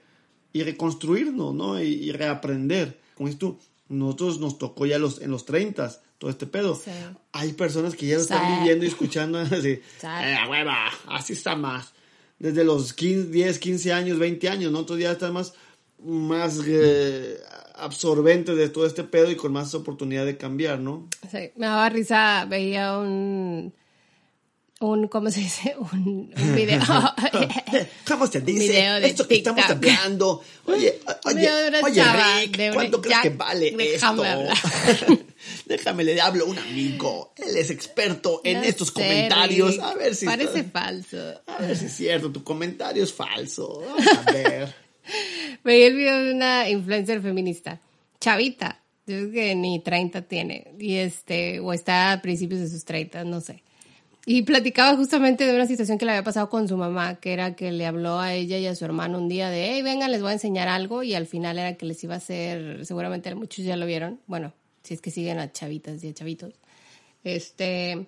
y reconstruirnos, ¿no? Y, y reaprender. Como dices tú, nosotros nos tocó ya los, en los 30 todo este pedo. Sí. Hay personas que ya lo están Sí. viviendo y escuchando así, Sí. "Eh, hueva, así está más. Desde los 15, 10, 15 años, 20 años, ¿no? Entonces ya están más, más eh, absorbentes de todo este pedo y con más oportunidad de cambiar, ¿no? sí, me daba risa, veía un, un, ¿cómo se dice? Un, un video. ¿Cómo se dice? video de Esto que estamos TikTok. hablando. Oye, oye, oye, Rick, de una- ¿cuánto crees que vale déjame esto? déjame, le hablo a un amigo. Él es experto en No estos sé, comentarios. Rick, A ver si... Parece está- falso. A ver si es cierto, tu comentario es falso. Vamos a ver. Veía el video de una influencer feminista, chavita, yo creo que ni 30 tiene, y este, o está a principios de sus 30, no sé. Y platicaba justamente de una situación que le había pasado con su mamá, que era que le habló a ella y a su hermano un día de, hey, vengan, les voy a enseñar algo, y al final era que les iba a hacer, seguramente muchos ya lo vieron, bueno, si es que siguen a chavitas y a chavitos, este,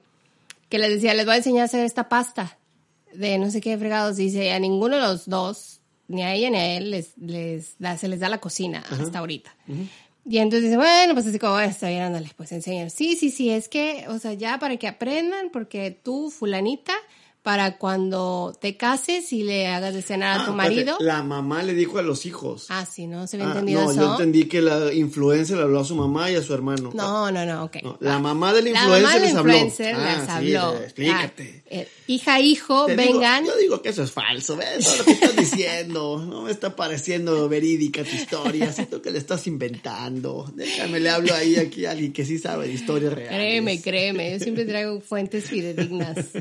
que les decía, les voy a enseñar a hacer esta pasta de no sé qué fregados. Dice, a ninguno de los dos, ni a ella ni a él, les, les da, se les da la cocina hasta ahorita. Y entonces dice, bueno, pues así como, "Bueno, está bien, ándale, pues enseñar. Sí, sí, sí, es que, o sea, ya para que aprendan, porque tú, fulanita, para cuando te cases y le hagas de cenar a tu Ah, marido. espérate, La mamá le dijo a los hijos. Ah, sí, ¿no? ¿Se había Ah, entendido no, eso? yo entendí que la influencer le habló a su mamá y a su hermano. No, no, no, ok. No, la mamá del La influencer mamá del les habló. influencer Ah, les sí, habló. explícate. Ah, eh, hija, hijo, Te digo- vengan. yo digo que eso es falso, ¿ves? Todo lo que estás diciendo. No me está pareciendo verídica tu historia. Siento que le estás inventando. Déjame, le hablo ahí aquí a alguien que sí sabe de historias reales. Créeme, créeme, yo siempre traigo fuentes fidedignas.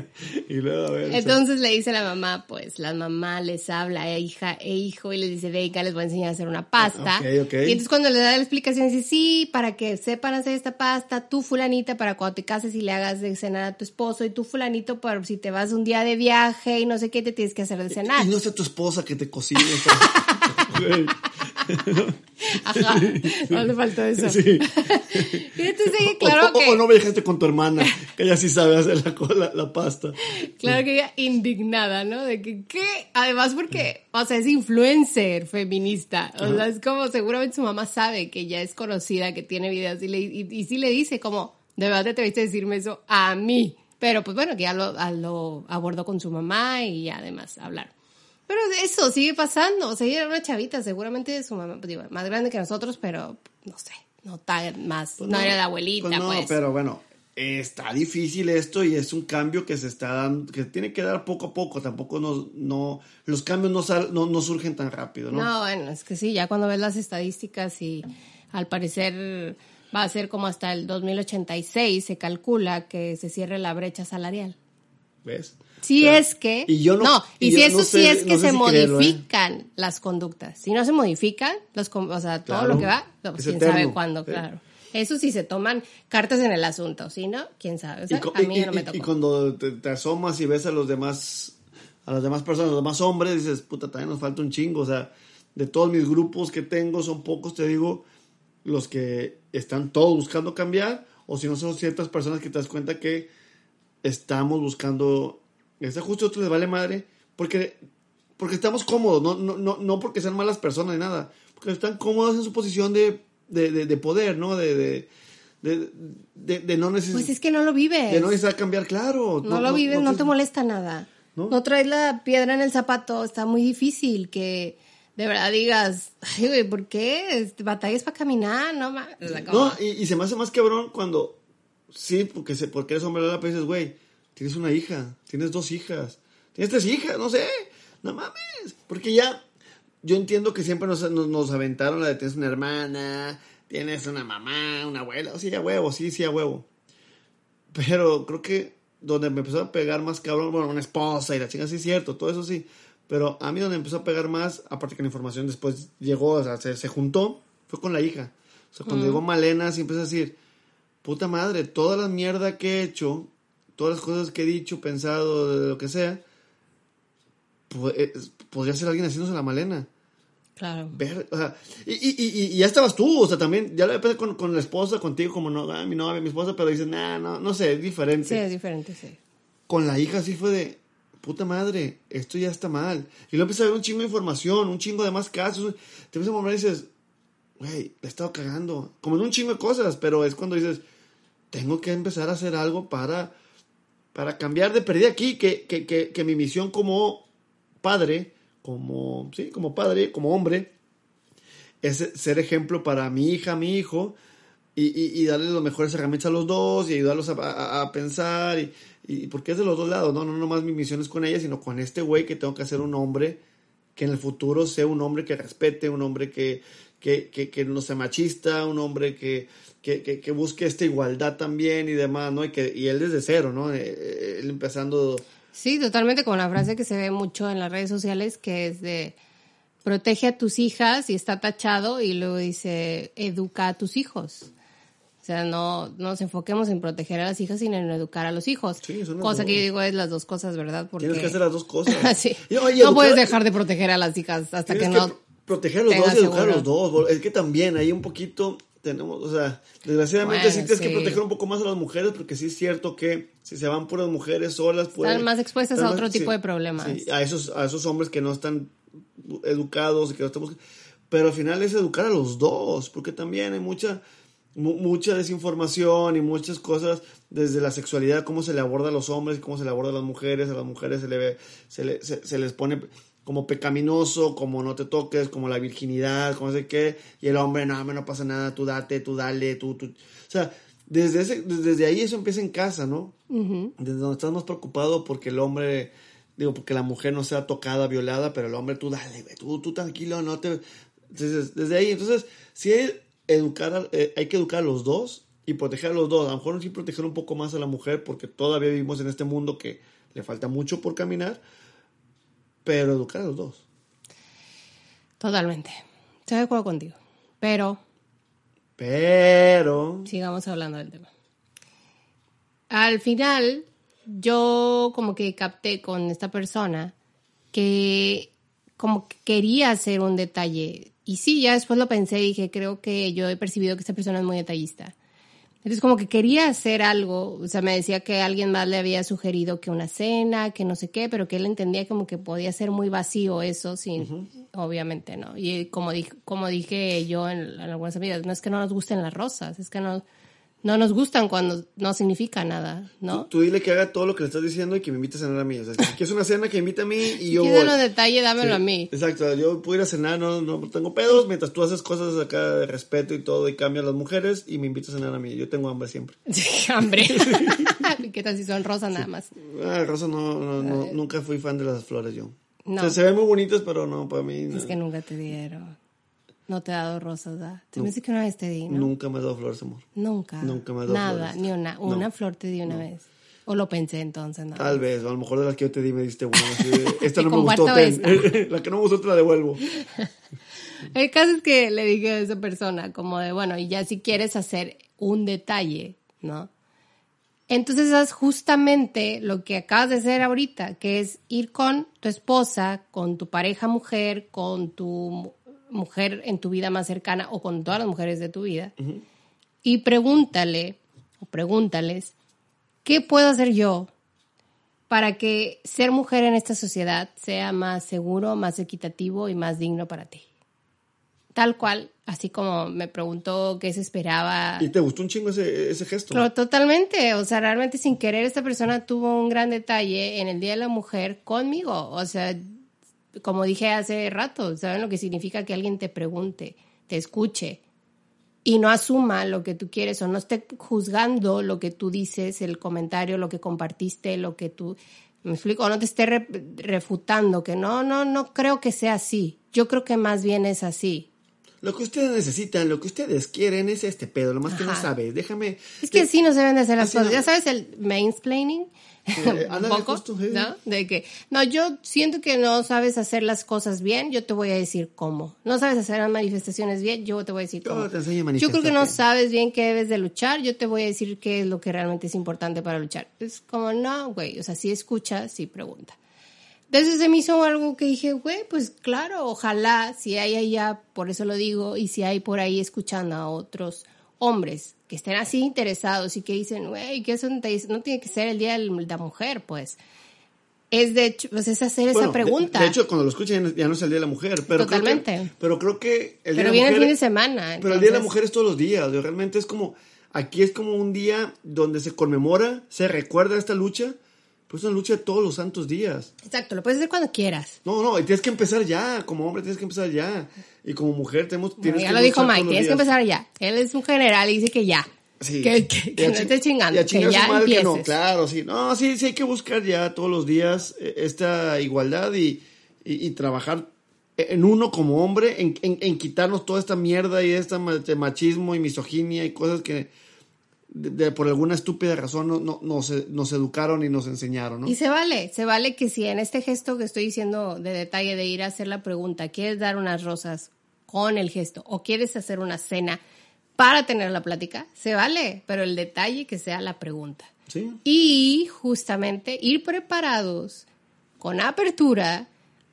Y luego, a ver. Entonces le dice la mamá, pues la mamá les habla a hija e hijo y les dice, venga, les voy a enseñar a hacer una pasta. Ok, ok. Y entonces cuando le da la explicación dice, sí, para que sepan hacer esta pasta, tú fulanita para cuando te cases y le hagas de cenar a tu esposo y tú fulanito para si te vas un día de viaje y no sé qué te tienes que hacer de cenar. Y no sea tu esposa que te cocine. Ajá, no le faltó eso. Sí. Y entonces O- claro o, que... o no viajaste con tu hermana, que ella sí sabe hacer la, la, la pasta. Claro que ella indignada, ¿no? De que, ¿qué? Además porque, o sea, es influencer feminista. O sea, es como, seguramente su mamá sabe que ya es conocida, que tiene videos y, le, y, y sí le dice como, de verdad te atreviste a decirme eso a mí. Pero pues bueno, que ya lo, lo abordó con su mamá y además hablar. Pero eso sigue pasando. O sea, ella era una chavita, seguramente su mamá, pues, digo, más grande que nosotros, pero no sé, no tan más, Pues no, era la abuelita, pues. pues. no, pero bueno, está difícil esto y es un cambio que se está dando, que tiene que dar poco a poco. Tampoco no, no los cambios no, sal- no, no surgen tan rápido, ¿no? No, bueno, es que sí, ya cuando ves las estadísticas y al parecer va a ser como hasta el 2086 se calcula que se cierre la brecha salarial. ¿Ves? Si Pero- es que y yo no- y, y si eso no sí es que no sé se si creerlo, ¿eh? modifican las conductas. Si no se modifican, los, o sea, todo Claro, lo que va, no, pues es quién sabe cuándo, claro. Eso sí se toman cartas en el asunto, si no, quién sabe. O sea, y, a mí y- no me tocó. y cuando te, te asomas y ves a los demás, a las demás personas, a los demás hombres, dices, puta, también nos falta un chingo. O sea, de todos mis grupos que tengo, son pocos, te digo, los que están todos buscando cambiar, o si no son ciertas personas que te das cuenta que estamos buscando, está justo a otros les vale madre, porque, porque estamos cómodos, no, no, no, no porque sean malas personas ni nada, porque están cómodos en su posición de, de, de- de poder, ¿no? De, de, de, no necesitar... Pues es que no lo vives. De no necesitar cambiar, claro. No, lo vives, no, te molesta nada. ¿No? ¿No? traes la piedra en el zapato, está muy difícil que de verdad digas, ay, güey, ¿por qué? Este, Batallas para caminar, no ma-". O sea, como- No, y, y se me hace más cabrón cuando, sí, porque, se, porque eres hombre, pero dices, güey, tienes una hija, tienes dos hijas, tienes tres hijas, no sé, no mames. Porque ya, yo entiendo que siempre nos, nos, nos aventaron la de tienes una hermana, tienes una mamá, una abuela, sí, a huevo, sí, sí, a huevo. Pero creo que donde me empezó a pegar más cabrón, bueno, una esposa y la chinga, sí es cierto, todo eso sí. Pero a mí donde empezó a pegar más, aparte que la información después llegó, o sea, se, se juntó, fue con la hija. O sea, cuando llegó Malena, sí empecé a decir, puta madre, toda la mierda que he hecho, todas las cosas que he dicho, pensado, lo que sea, po- eh, podría ser alguien haciéndose la Malena. Claro. Ver, o sea, y, y, y, y ya estabas tú, o sea, también, ya depende con, con la esposa, contigo, como no, ah, mi novia, mi esposa, pero dices, nah, no, no sé, es diferente. Sí, es diferente, sí. Con la hija sí fue de, puta madre, esto ya está mal. Y luego empiezas a ver un chingo de información, un chingo de más casos. Te empiezas a mover y dices, güey, le he estado cagando. Como en un chingo de cosas, pero es cuando dices, tengo que empezar a hacer algo para, para cambiar de perdida aquí, que, que, que, que mi misión como padre, como, sí, como padre, como hombre, es ser ejemplo para mi hija, mi hijo, y, y, y darles las mejores herramientas a los dos y ayudarlos a, a- a pensar. Y, y porque es de los dos lados, ¿no? No nomás mi misión es con ella, sino con este güey que tengo que hacer un hombre que en el futuro sea un hombre que respete, un hombre que, que, que, no sea machista, un hombre que, que busque esta igualdad también y demás, ¿no? Y, que, y él desde cero, ¿no? Eh, eh, Él empezando... Sí, totalmente como la frase que se ve mucho en las redes sociales, que es de protege a tus hijas y está tachado y luego dice educa a tus hijos. O sea, no no nos enfoquemos en proteger a las hijas, sino en educar a los hijos. Sí, son las Cosa que yo digo es las dos cosas, ¿verdad? Porque Tienes que hacer las dos cosas. Sí. Y, oye, no educar- puedes dejar de proteger a las hijas hasta que no pro- proteger a los dos y educar a los dos. Es que también hay un poquito, tenemos, o sea, desgraciadamente Bueno, sí tienes que proteger un poco más a las mujeres porque sí es cierto que si se van puras mujeres solas, pues... Están más expuestas a otro tipo de problemas. Sí, a esos, a esos hombres que no están educados y que no buscando. pero al final es educar a los dos, porque también hay mucha, mu- mucha desinformación y muchas cosas desde la sexualidad, cómo se le aborda a los hombres, cómo se le aborda a las mujeres, a las mujeres se, le ve, se, le- se- se les pone como pecaminoso, como no te toques, como la virginidad, como no sé qué, y el hombre, no, hombre, no pasa nada, tú date, tú dale, tú, tú. O sea, desde, ese, desde ahí eso empieza en casa, ¿no? Desde donde estás más preocupado porque el hombre, digo, porque la mujer no sea tocada, violada, pero el hombre, tú dale, tú, tú tranquilo, no te... Entonces, desde ahí, entonces, si hay, educar, a- eh, hay que educar a los dos y proteger a los dos. A lo mejor sí proteger un poco más a la mujer porque todavía vivimos en este mundo que le falta mucho por caminar, pero educar a los dos. Totalmente. Estoy de acuerdo contigo. Pero Pero... sigamos hablando del tema. Al final, yo como que capté con esta persona que como que quería hacer un detalle. Y sí, ya después lo pensé y dije, creo que yo he percibido que esta persona es muy detallista. Entonces como que quería hacer algo, o sea, me decía que alguien más le había sugerido que una cena, que no sé qué, pero que él entendía como que podía ser muy vacío eso, sin, obviamente, ¿no? Y como dije, como dije yo en, en algunas amigas, no es que no nos gusten las rosas, es que no, no nos gustan cuando no significa nada, ¿no? Tú, tú dile que haga todo lo que le estás diciendo y que me invite a cenar a mí. O sea, si quieres una cena, que invite a mí y yo quieres voy. un detalle, dámelo Sí, a mí. Exacto, yo puedo ir a cenar, no, no tengo pedos, mientras tú haces cosas acá de respeto y todo y cambias las mujeres y me invitas a cenar a mí. Yo tengo hambre siempre. Hambre. ¿Qué tal si son rosas nada más? Ah, Rosa, no, no, no, nunca fui fan de las flores yo. No. O sea, se ven muy bonitas, pero no, para mí no. Es que nunca te dieron. No te he dado rosas, ¿verdad? Te me dice que una vez te di, ¿no? Nunca me he dado flores, amor. Nunca. Nunca me has dado Nada, flores. ni una. Una flor te di una vez. O lo pensé entonces, ¿no? Tal vez, o a lo mejor de las que yo te di me diste una. esta no me gustó, ten. la que no me gustó te la devuelvo. El caso es que le dije a esa persona, como de, bueno, y ya si quieres hacer un detalle, ¿no? Entonces haz justamente lo que acabas de hacer ahorita, que es ir con tu esposa, con tu pareja mujer, con tu mujer en tu vida más cercana o con todas las mujeres de tu vida, y pregúntale o pregúntales, ¿qué puedo hacer yo para que ser mujer en esta sociedad sea más seguro, más equitativo y más digno para ti? Tal cual, así como me preguntó qué se esperaba. Y te gustó un chingo ese, ese gesto. Pero totalmente, o sea, realmente sin querer esta persona tuvo un gran detalle en el Día de la Mujer conmigo. O sea, como dije hace rato, ¿saben lo que significa que alguien te pregunte, te escuche y no asuma lo que tú quieres o no esté juzgando lo que tú dices, el comentario, lo que compartiste, lo que tú... Me explico, o no te esté re- refutando que no, no, no creo que sea así. Yo creo que más bien es así. Lo que ustedes necesitan, lo que ustedes quieren es este pedo, lo más que no sabes. Déjame. Es que así no se deben de hacer las cosas. no. Ya sabes el mansplaining. Un poco. ¿no? De que, no, yo siento que no sabes hacer las cosas bien, yo te voy a decir cómo. No sabes hacer las manifestaciones bien, yo te voy a decir Yo cómo. te yo creo que no sabes bien qué debes de luchar, yo te voy a decir qué es lo que realmente es importante para luchar. Es como, no, güey, o sea, sí escucha, sí pregunta. Entonces se me hizo algo que dije, güey, pues claro, ojalá si hay allá, por eso lo digo, y si hay por ahí escuchando a otros hombres que estén así interesados y que dicen, güey, que eso no, te- no tiene que ser el Día de la Mujer, pues. Es de hecho, pues es hacer Bueno, esa pregunta. De, de hecho, cuando lo escuchan ya no- ya no es el Día de la Mujer. Pero Creo Totalmente. que, pero creo que el Día pero de la viene el Mujer- fin de semana. Pero el Día de la entonces- Mujer es todos los días. Realmente es como. Aquí es como un día donde se conmemora, se recuerda esta lucha. Pues es una lucha de todos los santos días. Exacto, lo puedes hacer cuando quieras. No, no, y tienes que empezar ya. Como hombre tienes que empezar ya. Y como mujer tenemos, Bueno, tienes ya que lo dijo Mike, tienes que empezar ya. Él es un general y dice que ya. Sí. Que, que- que no estés chingando, que ya su madre que empieces. no, claro, sí. No, sí, sí hay que buscar ya todos los días eh, esta igualdad y, y, y trabajar en uno como hombre, en, en, en quitarnos toda esta mierda y este machismo y misoginia y cosas que de- de- por alguna estúpida razón no, no, nos, nos educaron y nos enseñaron, ¿no? Y se vale, se vale que si en este gesto que estoy diciendo de detalle de ir a hacer la pregunta, quieres dar unas rosas con el gesto o quieres hacer una cena para tener la plática, se vale, pero el detalle que sea la pregunta. Sí. Y justamente ir preparados con apertura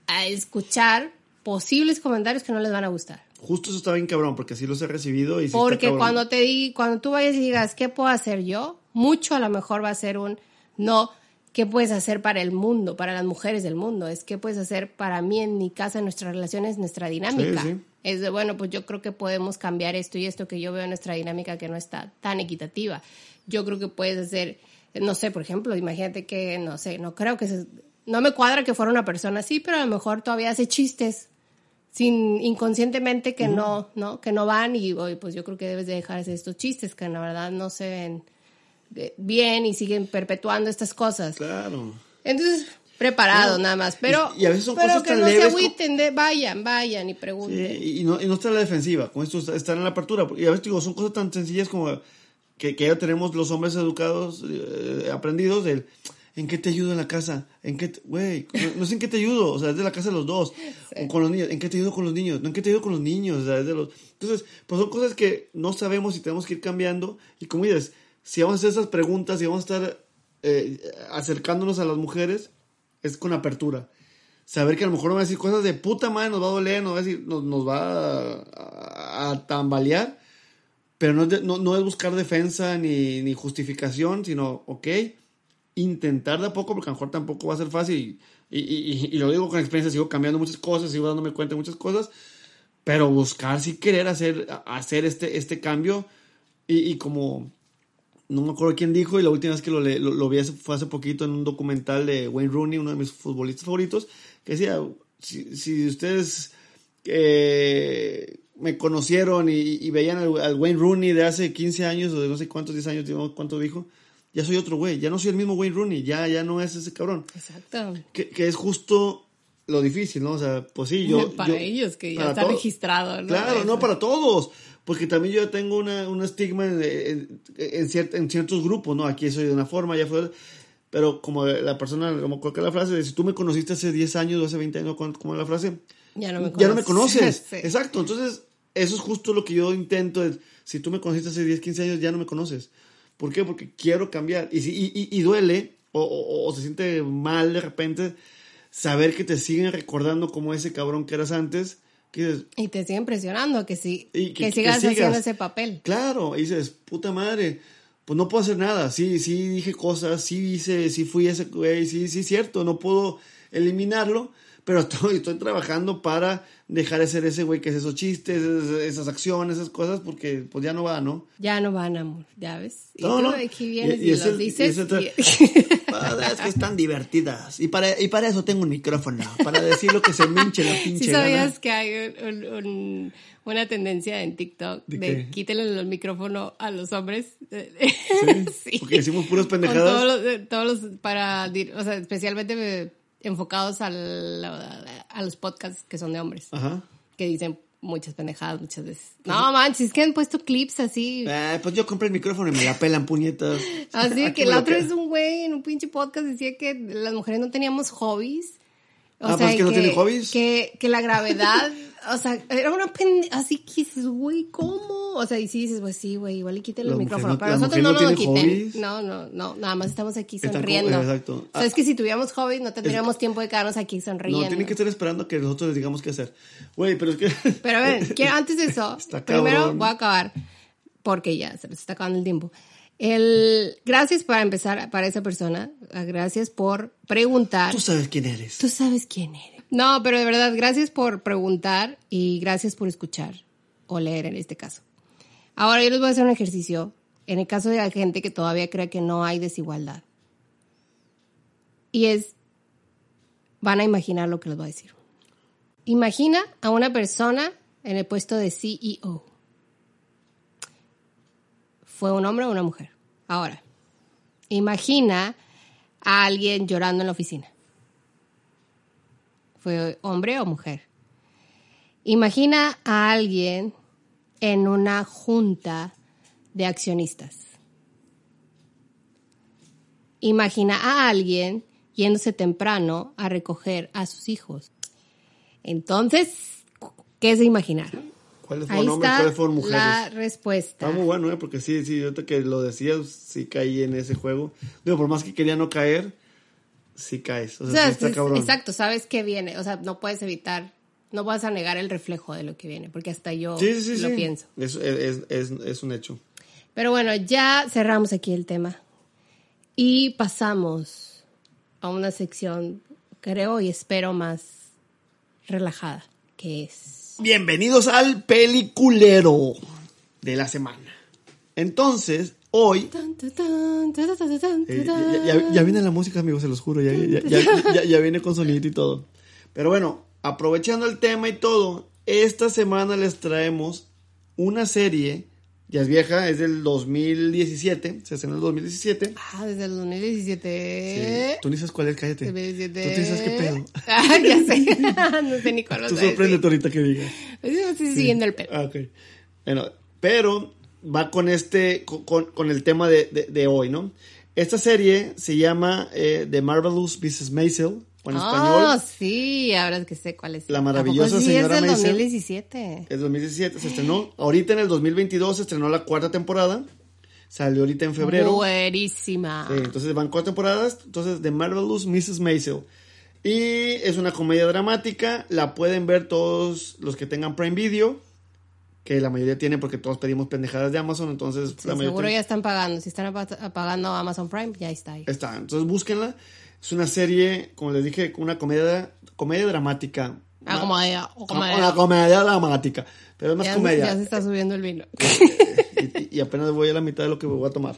a escuchar posibles comentarios que no les van a gustar. Justo eso está bien cabrón, porque sí los he recibido y sí Porque cuando te di, cuando tú vayas y digas, ¿qué puedo hacer yo? Mucho a lo mejor va a ser un no, ¿qué puedes hacer para el mundo, para las mujeres del mundo? Es qué puedes hacer para mí en mi casa, en nuestras relaciones, nuestra dinámica. Sí, sí. Es de, bueno, pues yo creo que podemos cambiar esto y esto que yo veo en nuestra dinámica que no está tan equitativa. Yo creo que puedes hacer, no sé, por ejemplo, imagínate que, no sé, no creo que se, no me cuadra que fuera una persona así, pero a lo mejor todavía hace chistes sin inconscientemente que no, ¿no? Que no van y pues yo creo que debes de dejar estos chistes que la verdad no se ven eh, bien y siguen perpetuando estas cosas. Claro. Entonces, preparado No, nada más, pero, y- y a veces son pero cosas que tan no se leves agüiten, de- vayan, vayan y Sí, pregunten. y, y no, y no está en la defensiva, con esto estar en la apertura. Y a veces digo, son cosas tan sencillas como que, que ya tenemos los hombres educados, eh, aprendidos, del ¿en qué te ayudo en la casa? ¿En qué, te- güey? No, sé en qué te ayudo, o sea, es de la casa de los dos. O con los niños, ¿en qué te ayudo con los niños? No, ¿en qué te ayudo con los niños? O sea, es de los... Entonces, pues son cosas que no sabemos y tenemos que ir cambiando. Y como dices, si vamos a hacer esas preguntas, si vamos a estar eh, acercándonos a las mujeres, es con apertura saber que a lo mejor nos va a decir cosas de puta madre, nos va a doler, nos va a, decir, nos, nos va a, a- a tambalear, pero no es buscar defensa ni, ni justificación, sino, ok, intentar de a poco, porque a lo mejor tampoco va a ser fácil, y, y- y- y lo digo con experiencia, sigo cambiando muchas cosas, sigo dándome cuenta de muchas cosas, pero buscar sí querer hacer, hacer este, este cambio, y, como no me acuerdo quién dijo, y la última vez que lo, lo, lo vi hace- fue hace poquito en un documental de Wayne Rooney, uno de mis futbolistas favoritos, que decía, si, si ustedes eh, me conocieron y, y veían al, al Wayne Rooney de hace 15 años o de no sé cuántos, 10 años, cuánto dijo, ya soy otro güey, ya no soy el mismo Wayne Rooney, ya, ya no es ese cabrón. Exacto. Que, que es justo lo difícil, ¿no? O sea, pues sí, yo... para yo- ellos, que ya está registrado. ¿no? Claro, no para todos, porque también yo tengo una, un estigma en, en, en ciert- en ciertos grupos, ¿no? Aquí soy de una forma, ya fue... Pero como la persona, como cualquier la frase, si tú me conociste hace 10 años o hace 20 años, ¿cómo como la frase? Ya no me Ya no me conoces. conoces. Sí. Exacto, entonces eso es justo lo que yo intento, es, si tú me conociste hace 10, 15 años, ya no me conoces. ¿Por qué? Porque quiero cambiar. Y, si, y, y- y duele, o, o- o se siente mal de repente, saber que te siguen recordando como ese cabrón que eras antes, que dices, Y te sigue impresionando que, sí, Y que, que- que sigas sigas. haciendo ese papel. Claro, y dices, puta madre, pues no puedo hacer nada. Sí, sí dije cosas, sí hice, sí fui ese güey, sí, sí, cierto, no puedo eliminarlo, pero estoy, estoy trabajando para dejar de ser ese güey que hace esos chistes, esas, esas acciones, esas cosas, porque pues ya no va, ¿no? Ya no van, amor, ya ves. Y No, tú no. aquí vienes Y- y, y los el- y dices. y- es que están divertidas. Y para, y para eso tengo un micrófono, para decir lo que se me hinche la pinche ¿Sí gana. sabías que hay un- un- una tendencia en TikTok ¿De de, quítenle el micrófono a los hombres? Sí, porque decimos puras pendejadas. todos los, eh, todos los para, o sea, especialmente enfocados al- a los podcasts que son de hombres, Ajá. que dicen muchas pendejadas muchas veces. No manches, es que han puesto clips así. Ah, pues yo compré el micrófono y me la pelan puñetas. Así que la otra vez un güey en un pinche podcast decía que las mujeres no teníamos hobbies. O Ah, pues, ¿que no tienen hobbies? Que, que la gravedad, o sea, era una pende... Así que dices, güey, ¿cómo? O sea, y sí dices, pues sí, güey, igual y quítale el micrófono. Pero no- nosotros las no nos lo no quiten. hobbies. No, no, no, nada más estamos aquí Están como- sonriendo. exacto. O sea, es que si tuviéramos hobbies no tendríamos tiempo de quedarnos aquí sonriendo. No, tienen que estar esperando que nosotros les digamos qué hacer. Güey, pero es que... Pero a ver, antes de eso, primero voy a acabar, porque ya se nos está acabando el tiempo. El, gracias para empezar para esa persona, ah, gracias por preguntar. Tú sabes quién eres. Tú sabes quién eres. No, pero de verdad, gracias por preguntar y gracias por escuchar o leer en este caso. Ahora yo les voy a hacer un ejercicio en el caso de la gente que todavía cree que no hay desigualdad. Y es, van a imaginar lo que les voy a decir. Imagina a una persona en el puesto de CEO. ¿Fue un hombre o una mujer? Ahora, imagina a alguien llorando en la oficina. ¿Fue hombre o mujer? Imagina a alguien en una junta de accionistas. Imagina a alguien yéndose temprano a recoger a sus hijos. Entonces, ¿qué es de imaginar? ¿Cuáles fueron hombres, cuáles fueron mujeres? la respuesta. Está muy bueno, ¿eh? Porque sí, sí, ahorita que lo decías, sí caí en ese juego. Digo, por más que quería no caer, sí caes. O sea, O sea, sí está es- cabrón. exacto, sabes que viene, o sea, no puedes evitar, no vas a negar el reflejo de lo que viene, porque hasta yo Sí, sí, sí. lo sí. pienso. Es, es, es, es un hecho. Pero bueno, ya cerramos aquí el tema y pasamos a una sección, creo y espero más relajada, que es Bienvenidos al peliculero de la semana. Entonces, hoy... eh, ya, ya- ya viene la música, amigos, se los juro. Ya, ya- ya- ya- ya viene con sonido y todo. Pero bueno, aprovechando el tema y todo, esta semana les traemos una serie, ya es vieja, es del 2017, se estrenó en el 2017. Ah, desde el 2017. Sí. Tú ni sabes cuál es, cállate. 2017. Tú te sabes qué pedo. Ah, ya sé. no sé ni cuál Tú sorpréndete ahorita que digas. Yo estoy siguiendo el pedo. Ah, ok. Bueno, pero va con este, con, con- con el tema de, de- de hoy, ¿no? Esta serie se llama eh, The Marvelous Mrs. Maisel, o en Ah, español, sí, ahora es que sé cuál es. La ¿A poco maravillosa sí señora es del Maisel? 2017. es 2017, se estrenó. Ahorita en el 2022 se estrenó la cuarta temporada, salió ahorita en febrero. Buenísima. Sí, entonces van cuatro temporadas. Entonces, The Marvelous Mrs. Maisel. Y es una comedia dramática. La pueden ver todos los que tengan Prime Video. Que la mayoría tienen porque todos pedimos pendejadas de Amazon. Entonces, Sí, la mayoría seguro tienen- ya están pagando. Si están pagando Amazon Prime, ya está ahí. está. Entonces, búsquenla. Es una serie, como les dije, una comedia, comedia dramática. Ah, Una- comedia, o comedia. Una comedia dramática. Pero es más ya, comedia. ya se está subiendo el vino. y, y apenas voy a la mitad de lo que voy a tomar.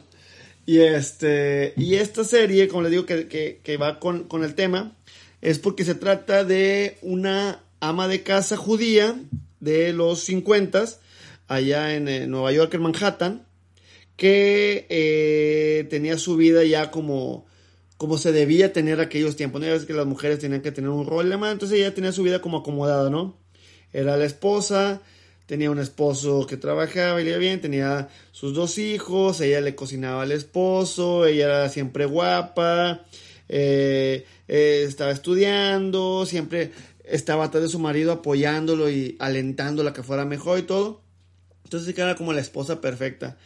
Y este y esta serie, como les digo, que, que- que va con, con el tema, es porque se trata de una ama de casa judía de los 50 allá en, eh, Nueva York, en Manhattan, que eh, tenía su vida ya como, como se debía tener aquellos tiempos. ¿no? Ya ves que las mujeres tenían que tener un rol de entonces ella tenía su vida como acomodada, ¿no? Era la esposa, tenía un esposo que trabajaba y bien, tenía sus dos hijos, ella le cocinaba al esposo, ella era siempre guapa, eh, eh, estaba estudiando, siempre estaba atrás de su marido apoyándolo y alentándolo a que fuera mejor y todo. Entonces era como la esposa perfecta.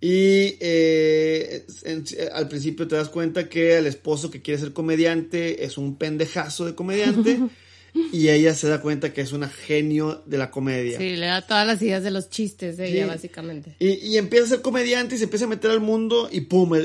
Y eh, en- al principio te das cuenta que el esposo que quiere ser comediante es un pendejazo de comediante. y ella se da cuenta que es una genio de la comedia. Sí, le da todas las ideas de los chistes de ella, básicamente. Y, y empieza a ser comediante y se empieza a meter al mundo y pum, eh, eh,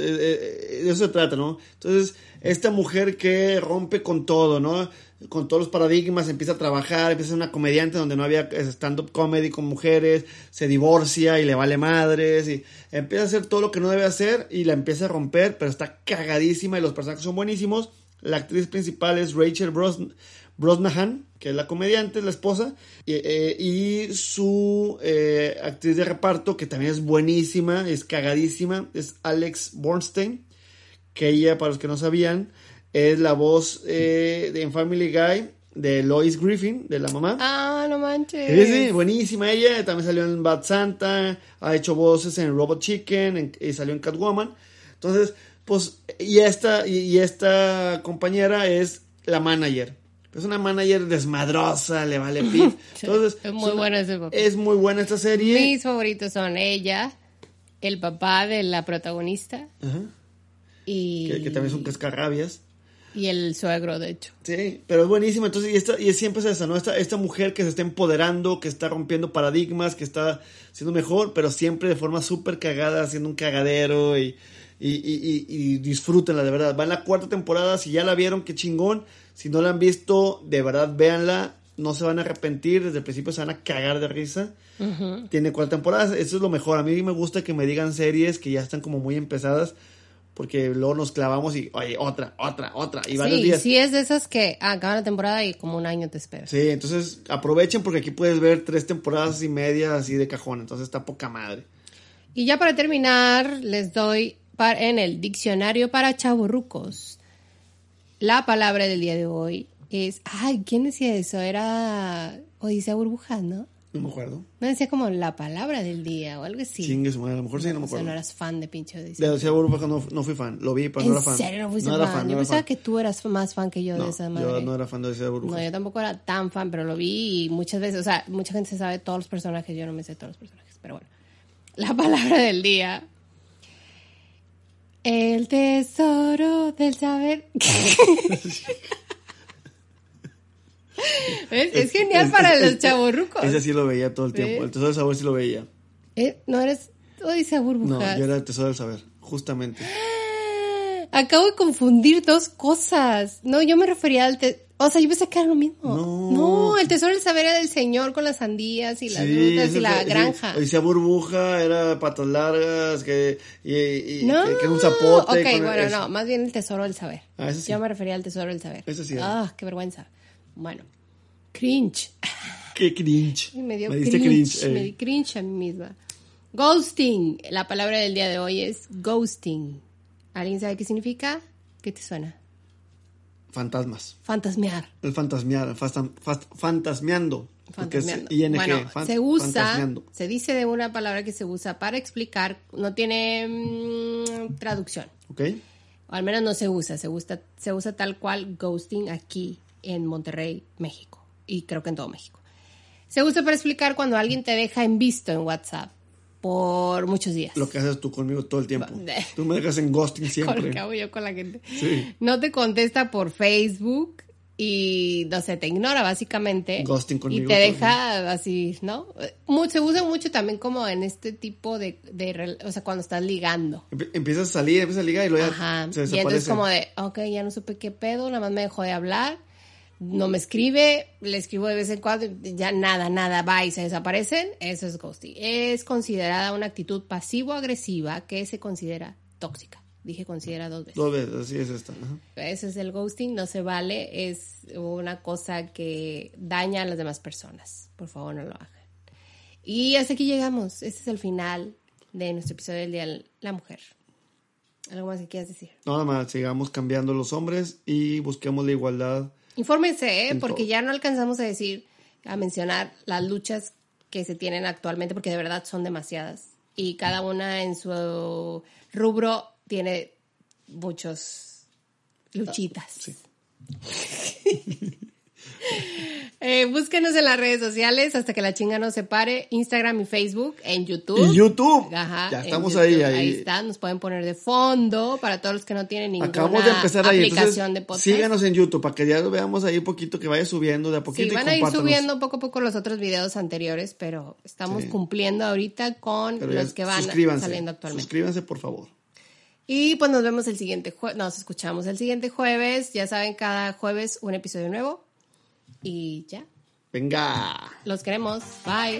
eh, de eso se trata, ¿no? Entonces, esta mujer que rompe con todo, ¿no? Con todos los paradigmas, empieza a trabajar, empieza a ser una comediante donde no había stand-up comedy con mujeres, se divorcia y le vale madres y empieza a hacer todo lo que no debe hacer y la empieza a romper, pero está cagadísima y los personajes son buenísimos. La actriz principal es Rachel Bros- Brosnahan, que es la comediante, es la esposa, y, eh, su eh, actriz de reparto, que también es buenísima, es cagadísima, es Alex Bornstein, que ella, para los que no sabían, es la voz eh, de en Family Guy de Lois Griffin, de la mamá. Ah, no manches. Sí, sí, buenísima ella. También salió en Bad Santa, ha hecho voces en Robot Chicken en- y salió en Catwoman. Entonces, pues, y esta, y, y esta compañera es la manager. Es una manager desmadrosa, le vale pif. Entonces, Es muy buena ese papel. Es muy buena esta serie. Mis favoritos son ella, el papá de la protagonista Ajá. y, Que, que también es un cascarrabias. Y el suegro, de hecho. Sí, pero es buenísima. Entonces, y, esta, y siempre es esa, ¿no? Esta, esta mujer que se está empoderando, que está rompiendo paradigmas, que está siendo mejor, pero siempre de forma súper cagada, haciendo un cagadero y, y, y, y- disfrútenla, de verdad. Va en la cuarta temporada, si ya la vieron, qué chingón. Si no la han visto, de verdad, véanla. No se van a arrepentir, desde el principio se van a cagar de risa. Tiene cuatro temporadas, eso es lo mejor. A mí me gusta que me digan series que ya están como muy empezadas, porque luego nos clavamos y, oye, otra, otra, otra, y varios Sí, días. sí es de esas que acaban la temporada y como un año te esperas. Sí, entonces aprovechen porque aquí puedes ver tres temporadas y media así de cajón, entonces está poca madre. Y ya para terminar, les doy par- en el diccionario para chaburrucos. La palabra del día de hoy es. Ay, ¿quién decía eso? Era Odisea Burbujas, ¿no? No me acuerdo. No decía como la palabra del día o algo así. Chingue su madre, a lo mejor sí, no me O sea, acuerdo. no eras fan de pinche De Odisea. Odisea Burbuja no, no fui fan, lo vi, pero no era ¿En fan. serio no fuiste era fan? no Yo era pensaba fan. que tú eras más fan que yo No, de esa madre. yo no era fan de Odisea Burbuja. No, yo tampoco era tan fan, pero lo vi y muchas veces, o sea, mucha gente se sabe todos los personajes, yo no me sé todos los personajes, pero bueno. La palabra del día. El tesoro del saber. ¿Ves? Es, genial es- para es- los chavorrucos. Ese sí lo veía todo el tiempo. ¿Ves? El tesoro del saber sí lo veía. Eh, No eres Odisea No, Burbujas. yo era el tesoro del saber, justamente. Acabo de confundir dos cosas. No, yo me refería al... te- O sea, yo pensé que era lo mismo. No, No, el tesoro del saber era del señor con las sandías y las Sí, frutas y la granja. Decía burbuja, era patas largas, que, y, y- No, que, que un zapote. Ok, bueno, eso. no, más bien el tesoro del saber. Ah, sí. Yo me refería al tesoro del saber. Ese sí. Ah, qué vergüenza. Bueno, cringe. Qué cringe. Me dio cringe. cringe, eh. Me di cringe a mí misma. Ghosting. La palabra del día de hoy es ghosting. ¿Alguien sabe qué significa? ¿Qué te suena? Fantasmas. Fantasmear. El fantasmear, fast- fantasmeando. es Fantasmeando. ING, bueno, fan- se usa, se dice de una palabra que se usa para explicar, no tiene mm, traducción. ¿Ok? O al menos no se usa, se usa, se usa tal cual ghosting aquí en Monterrey, México. Y creo que en todo México. Se usa para explicar cuando alguien te deja en visto en WhatsApp por muchos días. Lo que haces tú conmigo todo el tiempo. Tú me dejas en ghosting con siempre. que hago yo con la gente. Sí. No te contesta por Facebook y, no sé, te ignora básicamente. Ghosting conmigo Y te deja así, ¿no? Se usa mucho también como en este tipo de, de o sea, cuando estás ligando. Empie- Empiezas a salir, empiezas a ligar y luego ya Ajá. se Y entonces desaparece. como de, ok, ya no supe qué pedo, nada más me dejó de hablar, no me escribe, le escribo de vez en cuando, ya nada, nada, va y se desaparecen, eso es ghosting. Es considerada una actitud pasivo-agresiva que se considera tóxica. Dije considera dos veces. Dos veces, así es esta. ajá. Ese es el ghosting, no se vale, es una cosa que daña a las demás personas. Por favor, no lo hagan. Y hasta aquí llegamos. Este es el final de nuestro episodio del Día de la Mujer. ¿Algo más que quieras decir? Nada más, sigamos cambiando los hombres y busquemos la igualdad. Infórmense, ¿eh? Porque ya no alcanzamos a decir, a mencionar las luchas que se tienen actualmente, porque de verdad son demasiadas. Y cada una en su rubro tiene muchos luchitas. sí. Eh, búsquenos en las redes sociales hasta que la chinga nos separe, Instagram y Facebook, en YouTube. Y YouTube. Ajá, ya estamos YouTube. ahí, ahí. Ahí está, nos pueden poner de fondo para todos los que no tienen ninguna Acabamos de empezar ahí. aplicación Entonces, de podcast. síganos en YouTube para que ya lo veamos ahí poquito, que vaya subiendo de a poquito Sí, y van a ir subiendo poco a poco los otros videos anteriores, pero estamos Sí. cumpliendo ahorita con Pero los que van saliendo actualmente. Suscríbanse, por favor. Y pues nos vemos el siguiente jueves, nos escuchamos el siguiente jueves, ya saben, cada jueves un episodio nuevo. Y ya. Venga. Los queremos. Bye.